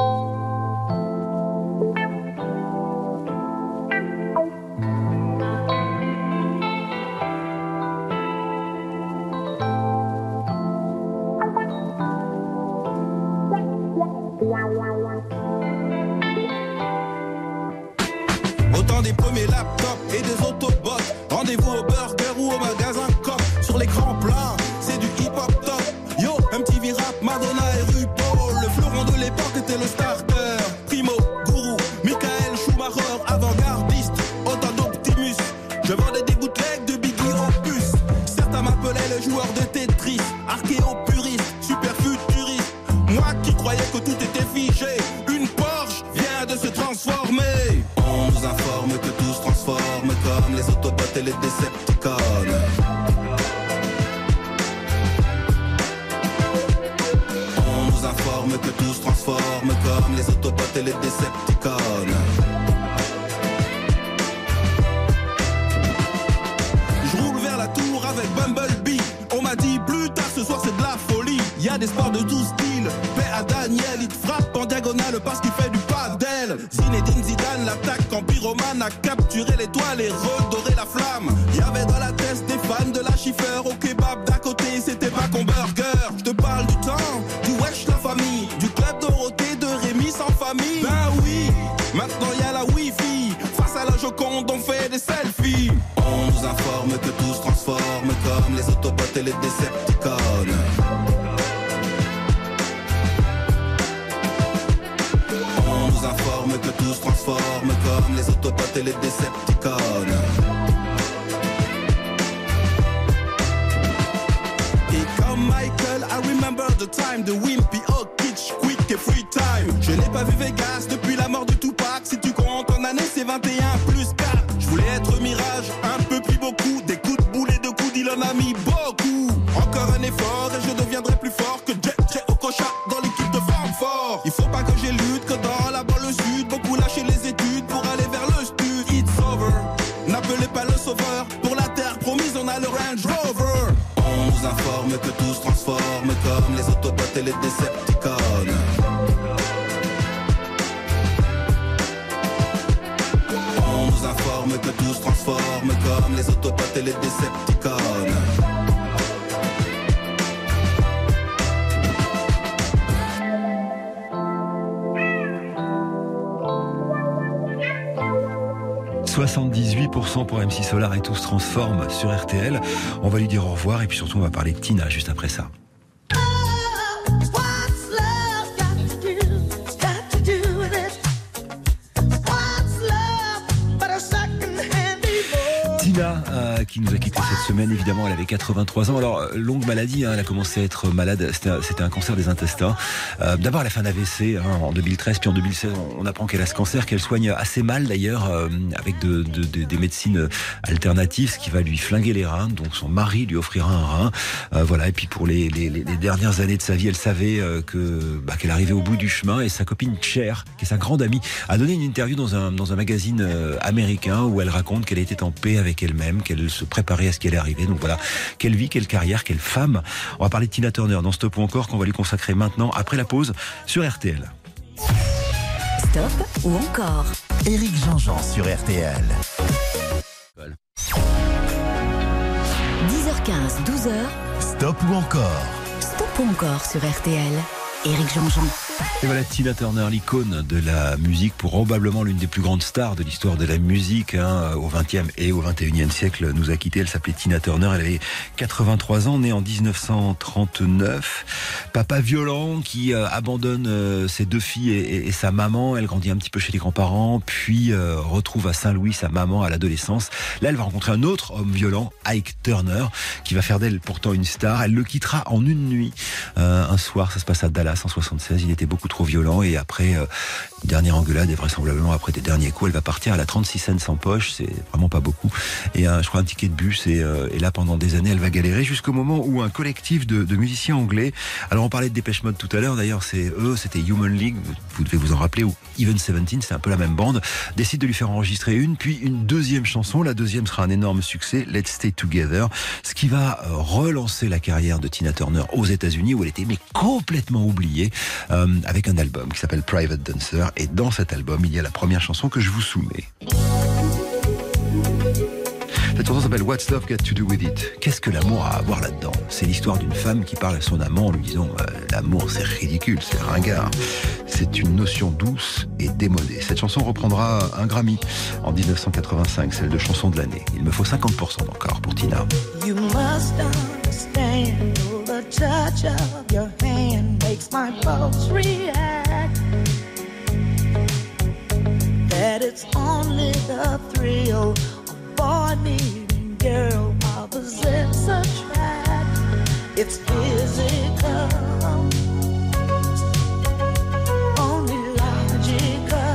Et les Decepticons. On nous informe que tout se transforme comme les Autobots et les Decepticons. Je roule vers la tour avec Bumblebee. On m'a dit plus tard ce soir c'est de la folie. Y a des sports de tout style. Paix à Daniel, il te frappe en diagonale parce qu'il fait du padel. Zinedine Zidane l'attaque en pyromane a capturé l'étoile et redoré la flamme. Y avait dans la tête des fans de la chiffer au kebab d'à côté, c'était pas qu'on burger. Je te parle du temps, du wesh la famille, du club Dorothée, de Rémi sans famille. Ben oui, maintenant y a la wifi. Face à la Joconde, on fait des selfies. On nous informe que tout se transforme comme les Autobots et les Decepticons. Et les Decepticons. Et comme Michael, I remember the time, the wimpy, oh kitsch, quick et free time. Je n'ai pas vu Vegas depuis la mort du Tupac. Si tu comptes en année, c'est 21 transforme sur RTL. On va lui dire au revoir et puis surtout on va parler de Tina juste après ça. Tina, euh, qui nous a quitté cette semaine, évidemment, elle avait 83 ans. Alors, euh, longue maladie, hein, elle a commencé à être malade, c'était un, cancer des intestins. Euh, D'abord, elle a fait un AVC hein, en 2013, puis en 2016, on, apprend qu'elle a ce cancer, qu'elle soigne assez mal d'ailleurs, euh, avec de, de- de- des médecines alternatives, ce qui va lui flinguer les reins. Donc, son mari lui offrira un rein. Voilà, et puis pour les, dernières années de sa vie, elle savait que bah, qu'elle arrivait au bout du chemin, et sa copine Cher, qui est sa grande amie, a donné une interview dans un, magazine américain où elle raconte qu'elle était en paix avec elle-même, qu'elle se préparait à ce qui allait arriver. Donc voilà, quelle vie, quelle carrière, quelle femme. On va parler de Tina Turner dans Stop ou encore qu'on va lui consacrer maintenant, après la pause, sur RTL. Stop ou encore Éric Jean-Jean sur RTL. 10h15, 12h, Stop ou encore Stop ou encore sur RTL. Éric Jean-Jean. Et voilà Tina Turner, l'icône de la musique, probablement l'une des plus grandes stars de l'histoire de la musique hein, au 20e et au 21e siècle, nous a quitté. Elle s'appelait Tina Turner, elle avait 83 ans, née en 1939. Papa violent qui euh, abandonne euh, ses deux filles et, sa maman. Elle grandit un petit peu chez les grands-parents, puis euh, retrouve à Saint-Louis sa maman à l'adolescence. Là, elle va rencontrer un autre homme violent, Ike Turner, qui va faire d'elle pourtant une star. Elle le quittera en une nuit. Un soir, ça se passe à Dallas 76. Il était beaucoup trop violent et après euh, dernière engueulade et vraisemblablement après des derniers coups, elle va partir. Elle a 36 cents sans poche, c'est vraiment pas beaucoup. Et je crois un ticket de bus et, euh, et là pendant des années, elle va galérer jusqu'au moment où un collectif de, de musiciens anglais. Alors on parlait de Dépêche Mode tout à l'heure. D'ailleurs, c'est eux, c'était Human League. Vous devez vous en rappeler ou Even 17, c'est un peu la même bande. Décide de lui faire enregistrer une, puis une deuxième chanson. La deuxième sera un énorme succès, Let's Stay Together, ce qui va euh, relancer la carrière de Tina Turner aux États-Unis où elle était mais complètement oubliée euh, avec un album qui s'appelle Private Dancer. Et dans cet album, il y a la première chanson que je vous soumets. Cette chanson s'appelle What's Love Got to Do With It? Qu'est-ce que l'amour a à voir là-dedans? C'est l'histoire d'une femme qui parle à son amant en lui disant euh, L'amour c'est ridicule, c'est ringard. C'est une notion douce et démodée. Cette chanson reprendra un Grammy en 1985, celle de chanson de l'année. Il me faut 50% encore pour Tina. You must understand the touch of your hand makes my pulse react. That it's only the thrill of boy meeting girl opposites attract. It's physical, only logical.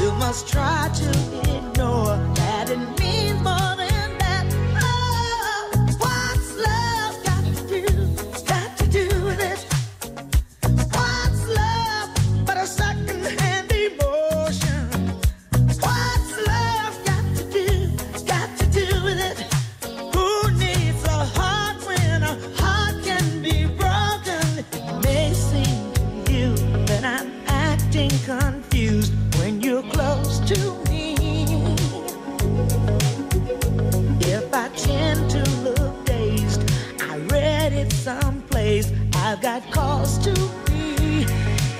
You must try to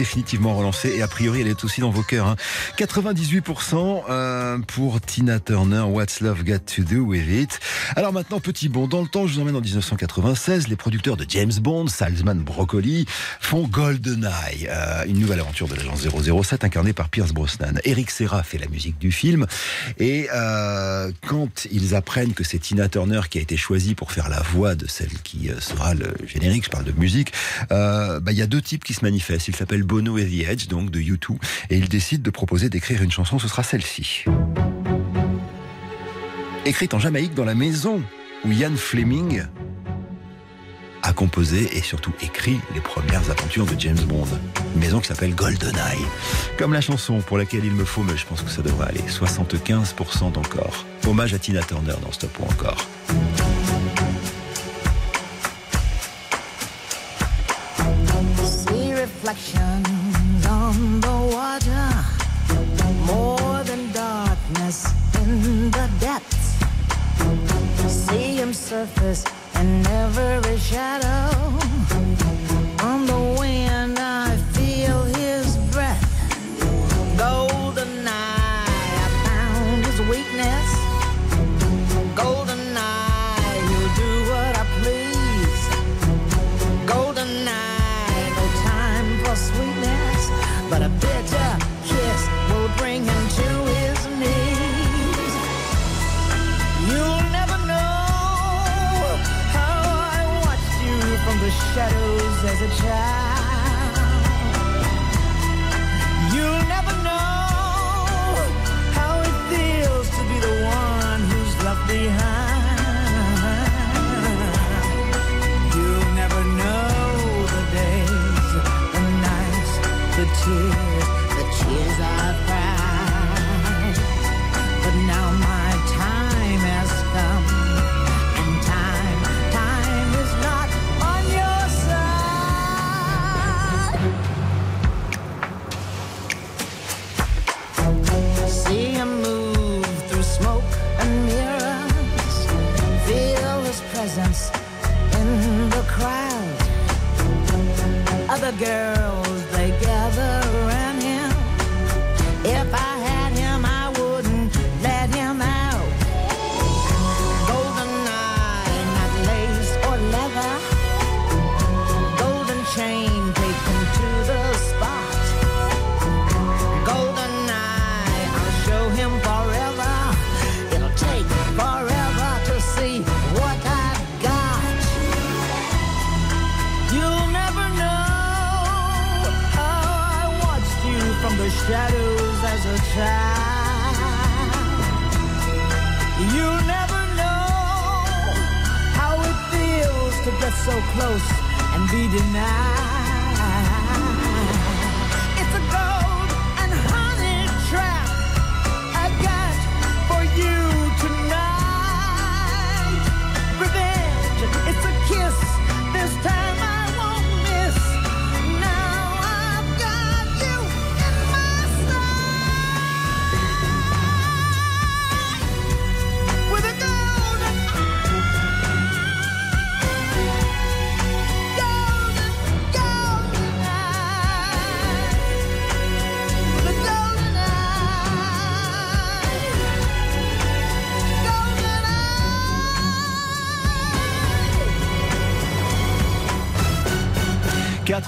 définitivement relancée et a priori, elle est aussi dans vos cœurs. hein. 98% euh, pour Tina Turner, What's Love Got to Do With It? Alors maintenant, petit bond dans le temps, je vous emmène en 1996. Les producteurs de James Bond, Salzman Broccoli, font GoldenEye, euh, une nouvelle aventure de l'agence 007 incarnée par Pierce Brosnan. Eric Serra fait la musique du film et euh, quand ils apprennent que c'est Tina Turner qui a été choisie pour faire la voix de celle qui euh, sera le générique, je parle de musique, euh, bah, il y a deux types qui se manifeste. Il s'appelle Bono et the Edge, donc de U2, et il décide de proposer d'écrire une chanson. Ce sera celle-ci. Écrite en Jamaïque dans la maison où Ian Fleming a composé et surtout écrit les premières aventures de James Bond. Une maison qui s'appelle GoldenEye. Comme la chanson pour laquelle il me faut, mais je pense que ça devrait aller, 75% encore. Hommage à Tina Turner dans Stop ou encore. More than darkness the. surface and every shadow. A child. girl. Close and be denied.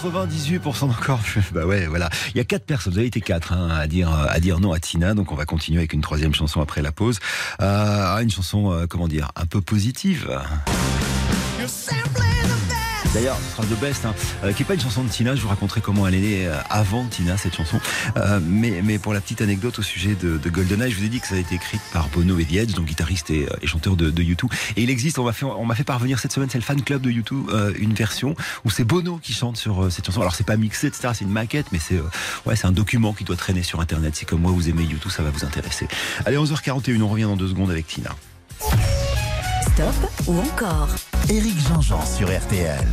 98% encore. [laughs] Bah ouais, voilà. Il y a quatre personnes. Vous avez été quatre hein, à dire à dire non à Tina. Donc on va continuer avec une troisième chanson après la pause. Euh, une chanson, euh, comment dire, un peu positive. D'ailleurs, ce sera de best, hein, euh, qui n'est pas une chanson de Tina. Je vous raconterai comment elle est née euh, avant Tina cette chanson. Euh, mais, mais pour la petite anecdote au sujet de, de GoldenEye, je vous ai dit que ça a été écrit par Bono et The Edge, donc guitariste et, euh, et chanteur de, de U2. Et il existe, on m'a fait, on fait parvenir cette semaine, c'est le fan club de U2, euh, une version où c'est Bono qui chante sur cette chanson. Alors c'est pas mixé, etc. C'est une maquette, mais c'est ouais, un document qui doit traîner sur Internet. Si comme moi vous aimez U2, ça va vous intéresser. Allez, 11h41, on revient dans deux secondes avec Tina. Stop ou encore Éric Jean-Jean sur RTL.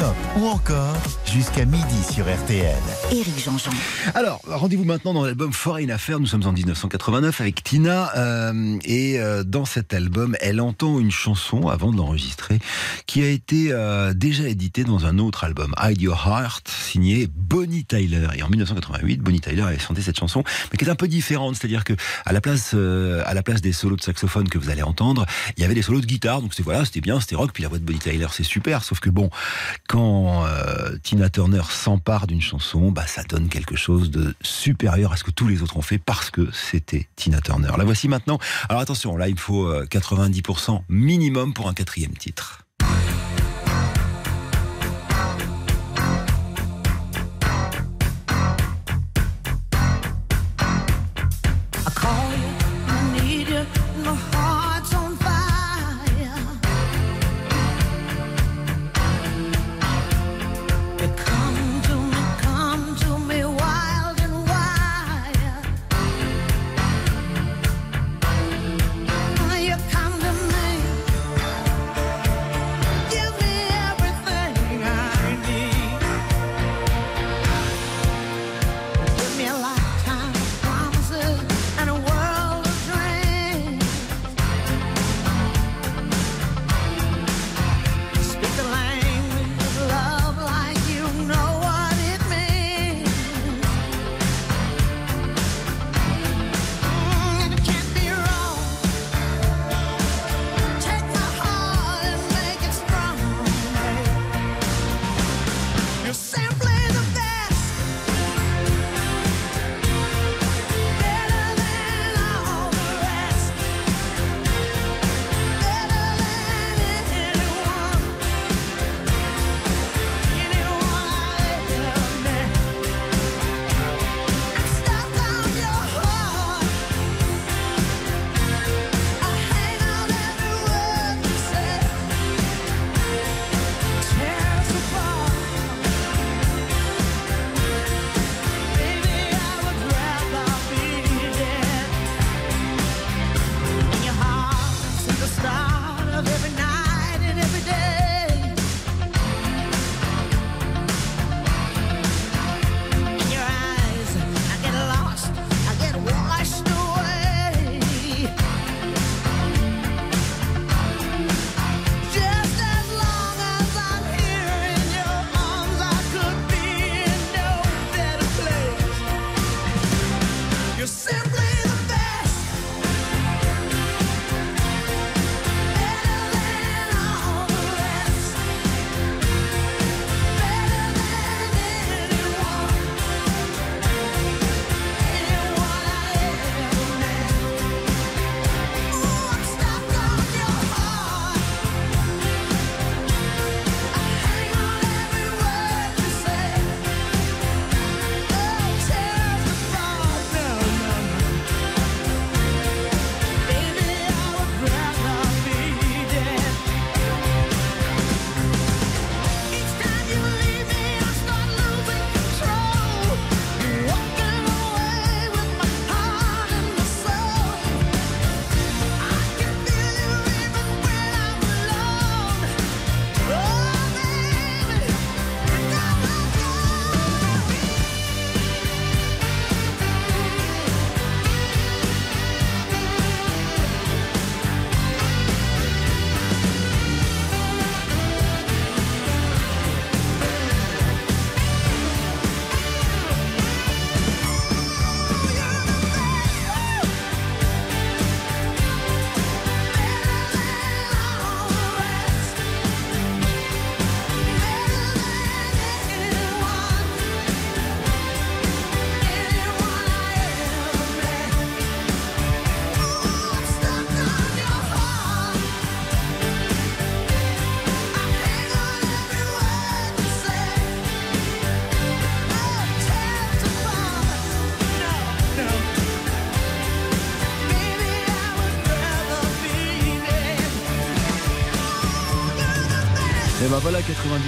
Stop ou encore jusqu'à midi sur RTL. Éric Jean-Jean. Alors, rendez-vous maintenant dans l'album Foreign Affair. Nous sommes en 1989 avec Tina. euh, et euh, dans cet album, elle entend une chanson avant de l'enregistrer qui a été euh, déjà éditée dans un autre album, Hide Your Heart, signé Bonnie Tyler. Et en 1988, Bonnie Tyler avait chanté cette chanson, mais qui est un peu différente. C'est-à-dire que à la place, euh, à la place des solos de saxophone que vous allez entendre, il y avait des solos de guitare. Donc c'était voilà, c'était bien, c'était rock. Puis la voix de Bonnie Tyler, c'est super. Sauf que bon, quand euh, Tina Turner s'empare d'une chanson, bah, ça donne quelque chose de supérieur à ce que tous les autres ont fait parce que c'était Tina Turner. La voici maintenant. Alors attention, là il me faut euh, 90% minimum pour un quatrième titre.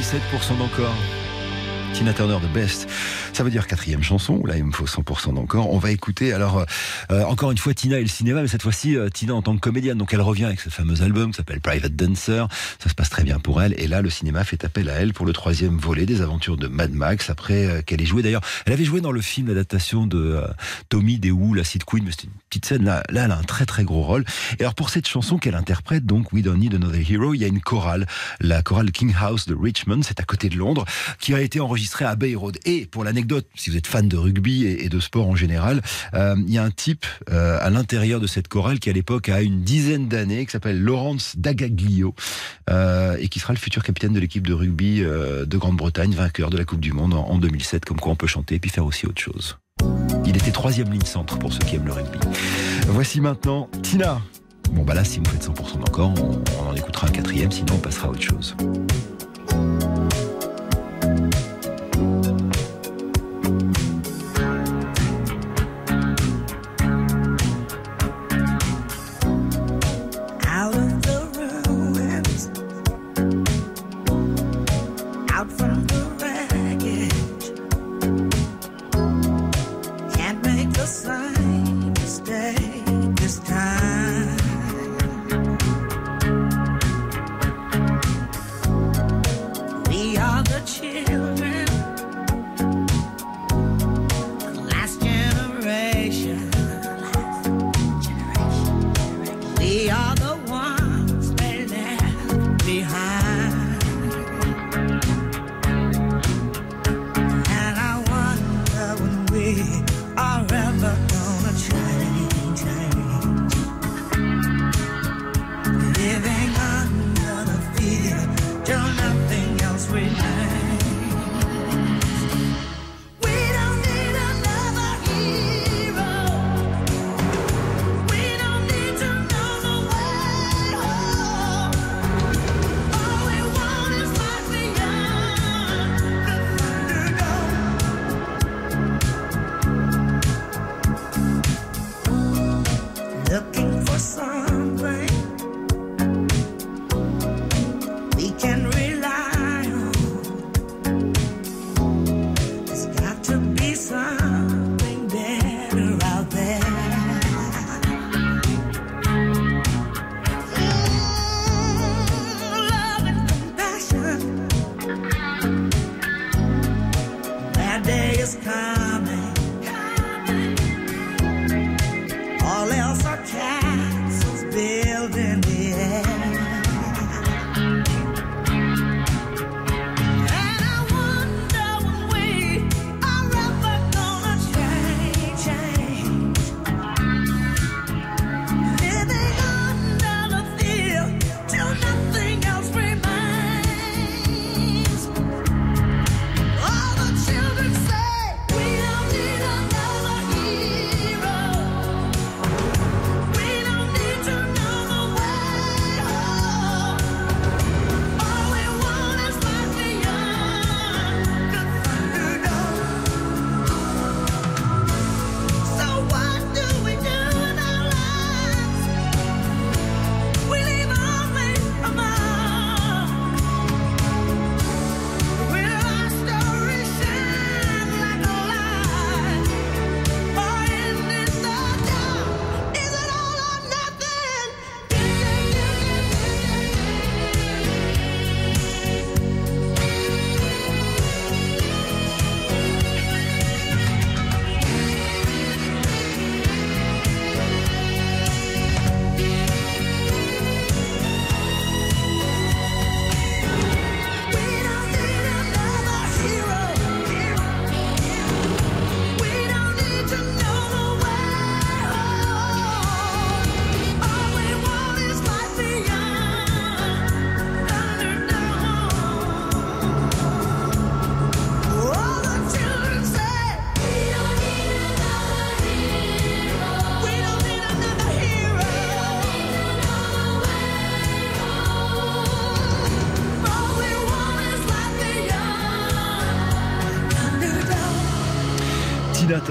97% d'encore. Tina Turner de Best. Ça veut dire quatrième chanson. Là, il me faut 100% d'encore. On va écouter. Alors, euh, encore une fois, Tina et le cinéma, mais cette fois-ci, euh, Tina en tant que comédienne. Donc, elle revient avec ce fameux album qui s'appelle Private Dancer. Ça se passe très bien pour elle. Et là, le cinéma fait appel à elle pour le troisième volet des aventures de Mad Max. Après euh, qu'elle ait joué, d'ailleurs, elle avait joué dans le film d'adaptation de euh, Tommy Dewu, la Sid Queen, mais c'était une petite scène. Là, là, elle a un très très gros rôle. Et alors, pour cette chanson qu'elle interprète, donc We Don't Need Another Hero, il y a une chorale, la chorale King House de Richmond, c'est à côté de Londres, qui a été enregistrée à Bay Road. Et pour si vous êtes fan de rugby et, de sport en général, euh, il y a un type euh, à l'intérieur de cette chorale qui à l'époque a une dizaine d'années, qui s'appelle Laurence Dagaglio, euh, et qui sera le futur capitaine de l'équipe de rugby de Grande-Bretagne, vainqueur de la Coupe du Monde en, en 2007, comme quoi on peut chanter et puis faire aussi autre chose. Il était troisième ligne centre pour ceux qui aiment le rugby. Voici maintenant Tina. Bon bah là, si vous faites 100% d'encore, on, on en écoutera un quatrième, sinon on passera à autre chose. Out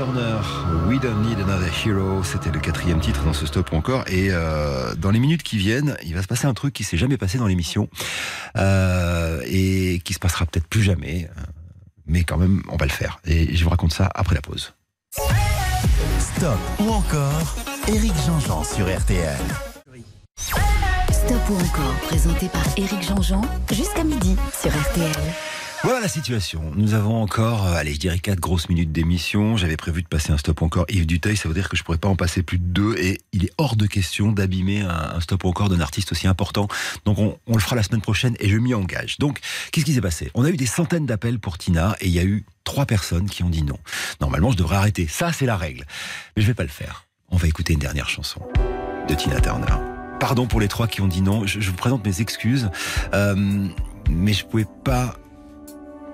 Turner, We Don't Need Another Hero, c'était le quatrième titre dans ce stop ou encore. Et euh, dans les minutes qui viennent, il va se passer un truc qui s'est jamais passé dans l'émission. euh, et qui se passera peut-être plus jamais. euh, Mais quand même, on va le faire. Et je vous raconte ça après la pause. Stop ou encore Eric Jean-Jean sur RTL. Stop ou encore, présenté par Éric Jean-Jean, jusqu'à midi sur RTL. Voilà la situation. Nous avons encore, euh, allez, je dirais quatre grosses minutes d'émission. J'avais prévu de passer un stop encore Yves Duteuil. Ça veut dire que je pourrais pas en passer plus de deux. Et il est hors de question d'abîmer un, stop encore d'un artiste aussi important. Donc on, on le fera la semaine prochaine et je m'y engage. Donc, qu'est-ce qui s'est passé? On a eu des centaines d'appels pour Tina et il y a eu trois personnes qui ont dit non. Normalement, je devrais arrêter. Ça, c'est la règle. Mais je vais pas le faire. On va écouter une dernière chanson de Tina Turner. Pardon pour les trois qui ont dit non. Je, je vous présente mes excuses. Euh, mais je pouvais pas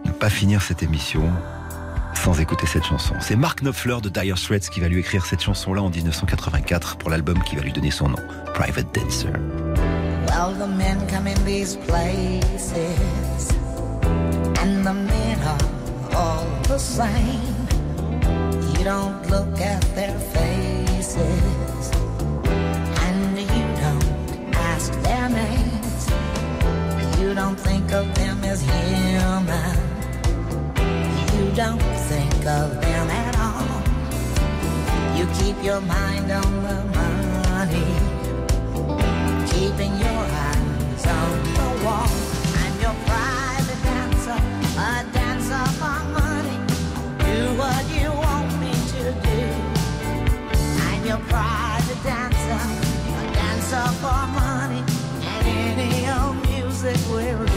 ne pas finir cette émission sans écouter cette chanson. C'est Mark Knopfler de Dire Straits qui va lui écrire cette chanson-là en 1984 pour l'album qui va lui donner son nom, Private Dancer. The men come in these places, and the men are all the same. You don't look at their faces, and you don't ask their. You don't think of them as. Don't think of them at all. You keep your mind on the money keeping your eyes on the wall. I'm your private dancer, a dancer for money. Do what you want me to do. I'm your private dancer, a dancer for money, and any old music will do.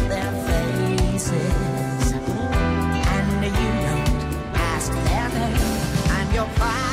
your private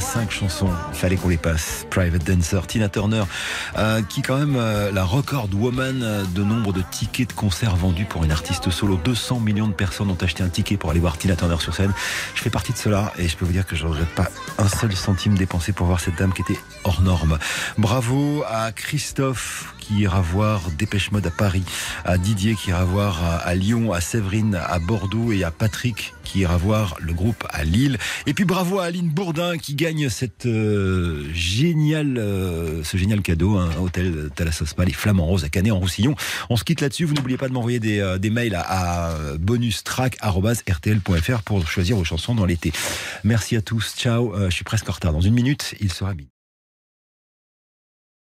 cinq chansons. Il fallait qu'on les passe. Private Dancer, Tina Turner, euh, qui est quand même euh, la record woman euh, de nombre de tickets de concerts vendus pour une artiste solo. 200 millions de personnes ont acheté un ticket pour aller voir Tina Turner sur scène. Je fais partie de cela et je peux vous dire que je ne regrette pas un seul centime dépensé pour voir cette dame qui était hors norme. Bravo à Christophe qui ira voir Dépêche Mode à Paris, à Didier qui ira voir à, Lyon, à Séverine, à Bordeaux et à Patrick qui ira voir le groupe à Lille. Et puis bravo à Aline Bourdin qui gagne cette euh, géniale, euh, ce génial cadeau, un hôtel Thalassos les Flamands Roses à Canet en Roussillon. On se quitte là-dessus. Vous n'oubliez pas de m'envoyer des, euh, des mails à, bonustrack@rtl.fr pour choisir vos chansons dans l'été. Merci à tous. Ciao. Euh, je suis presque en retard. Dans une minute, il sera midi.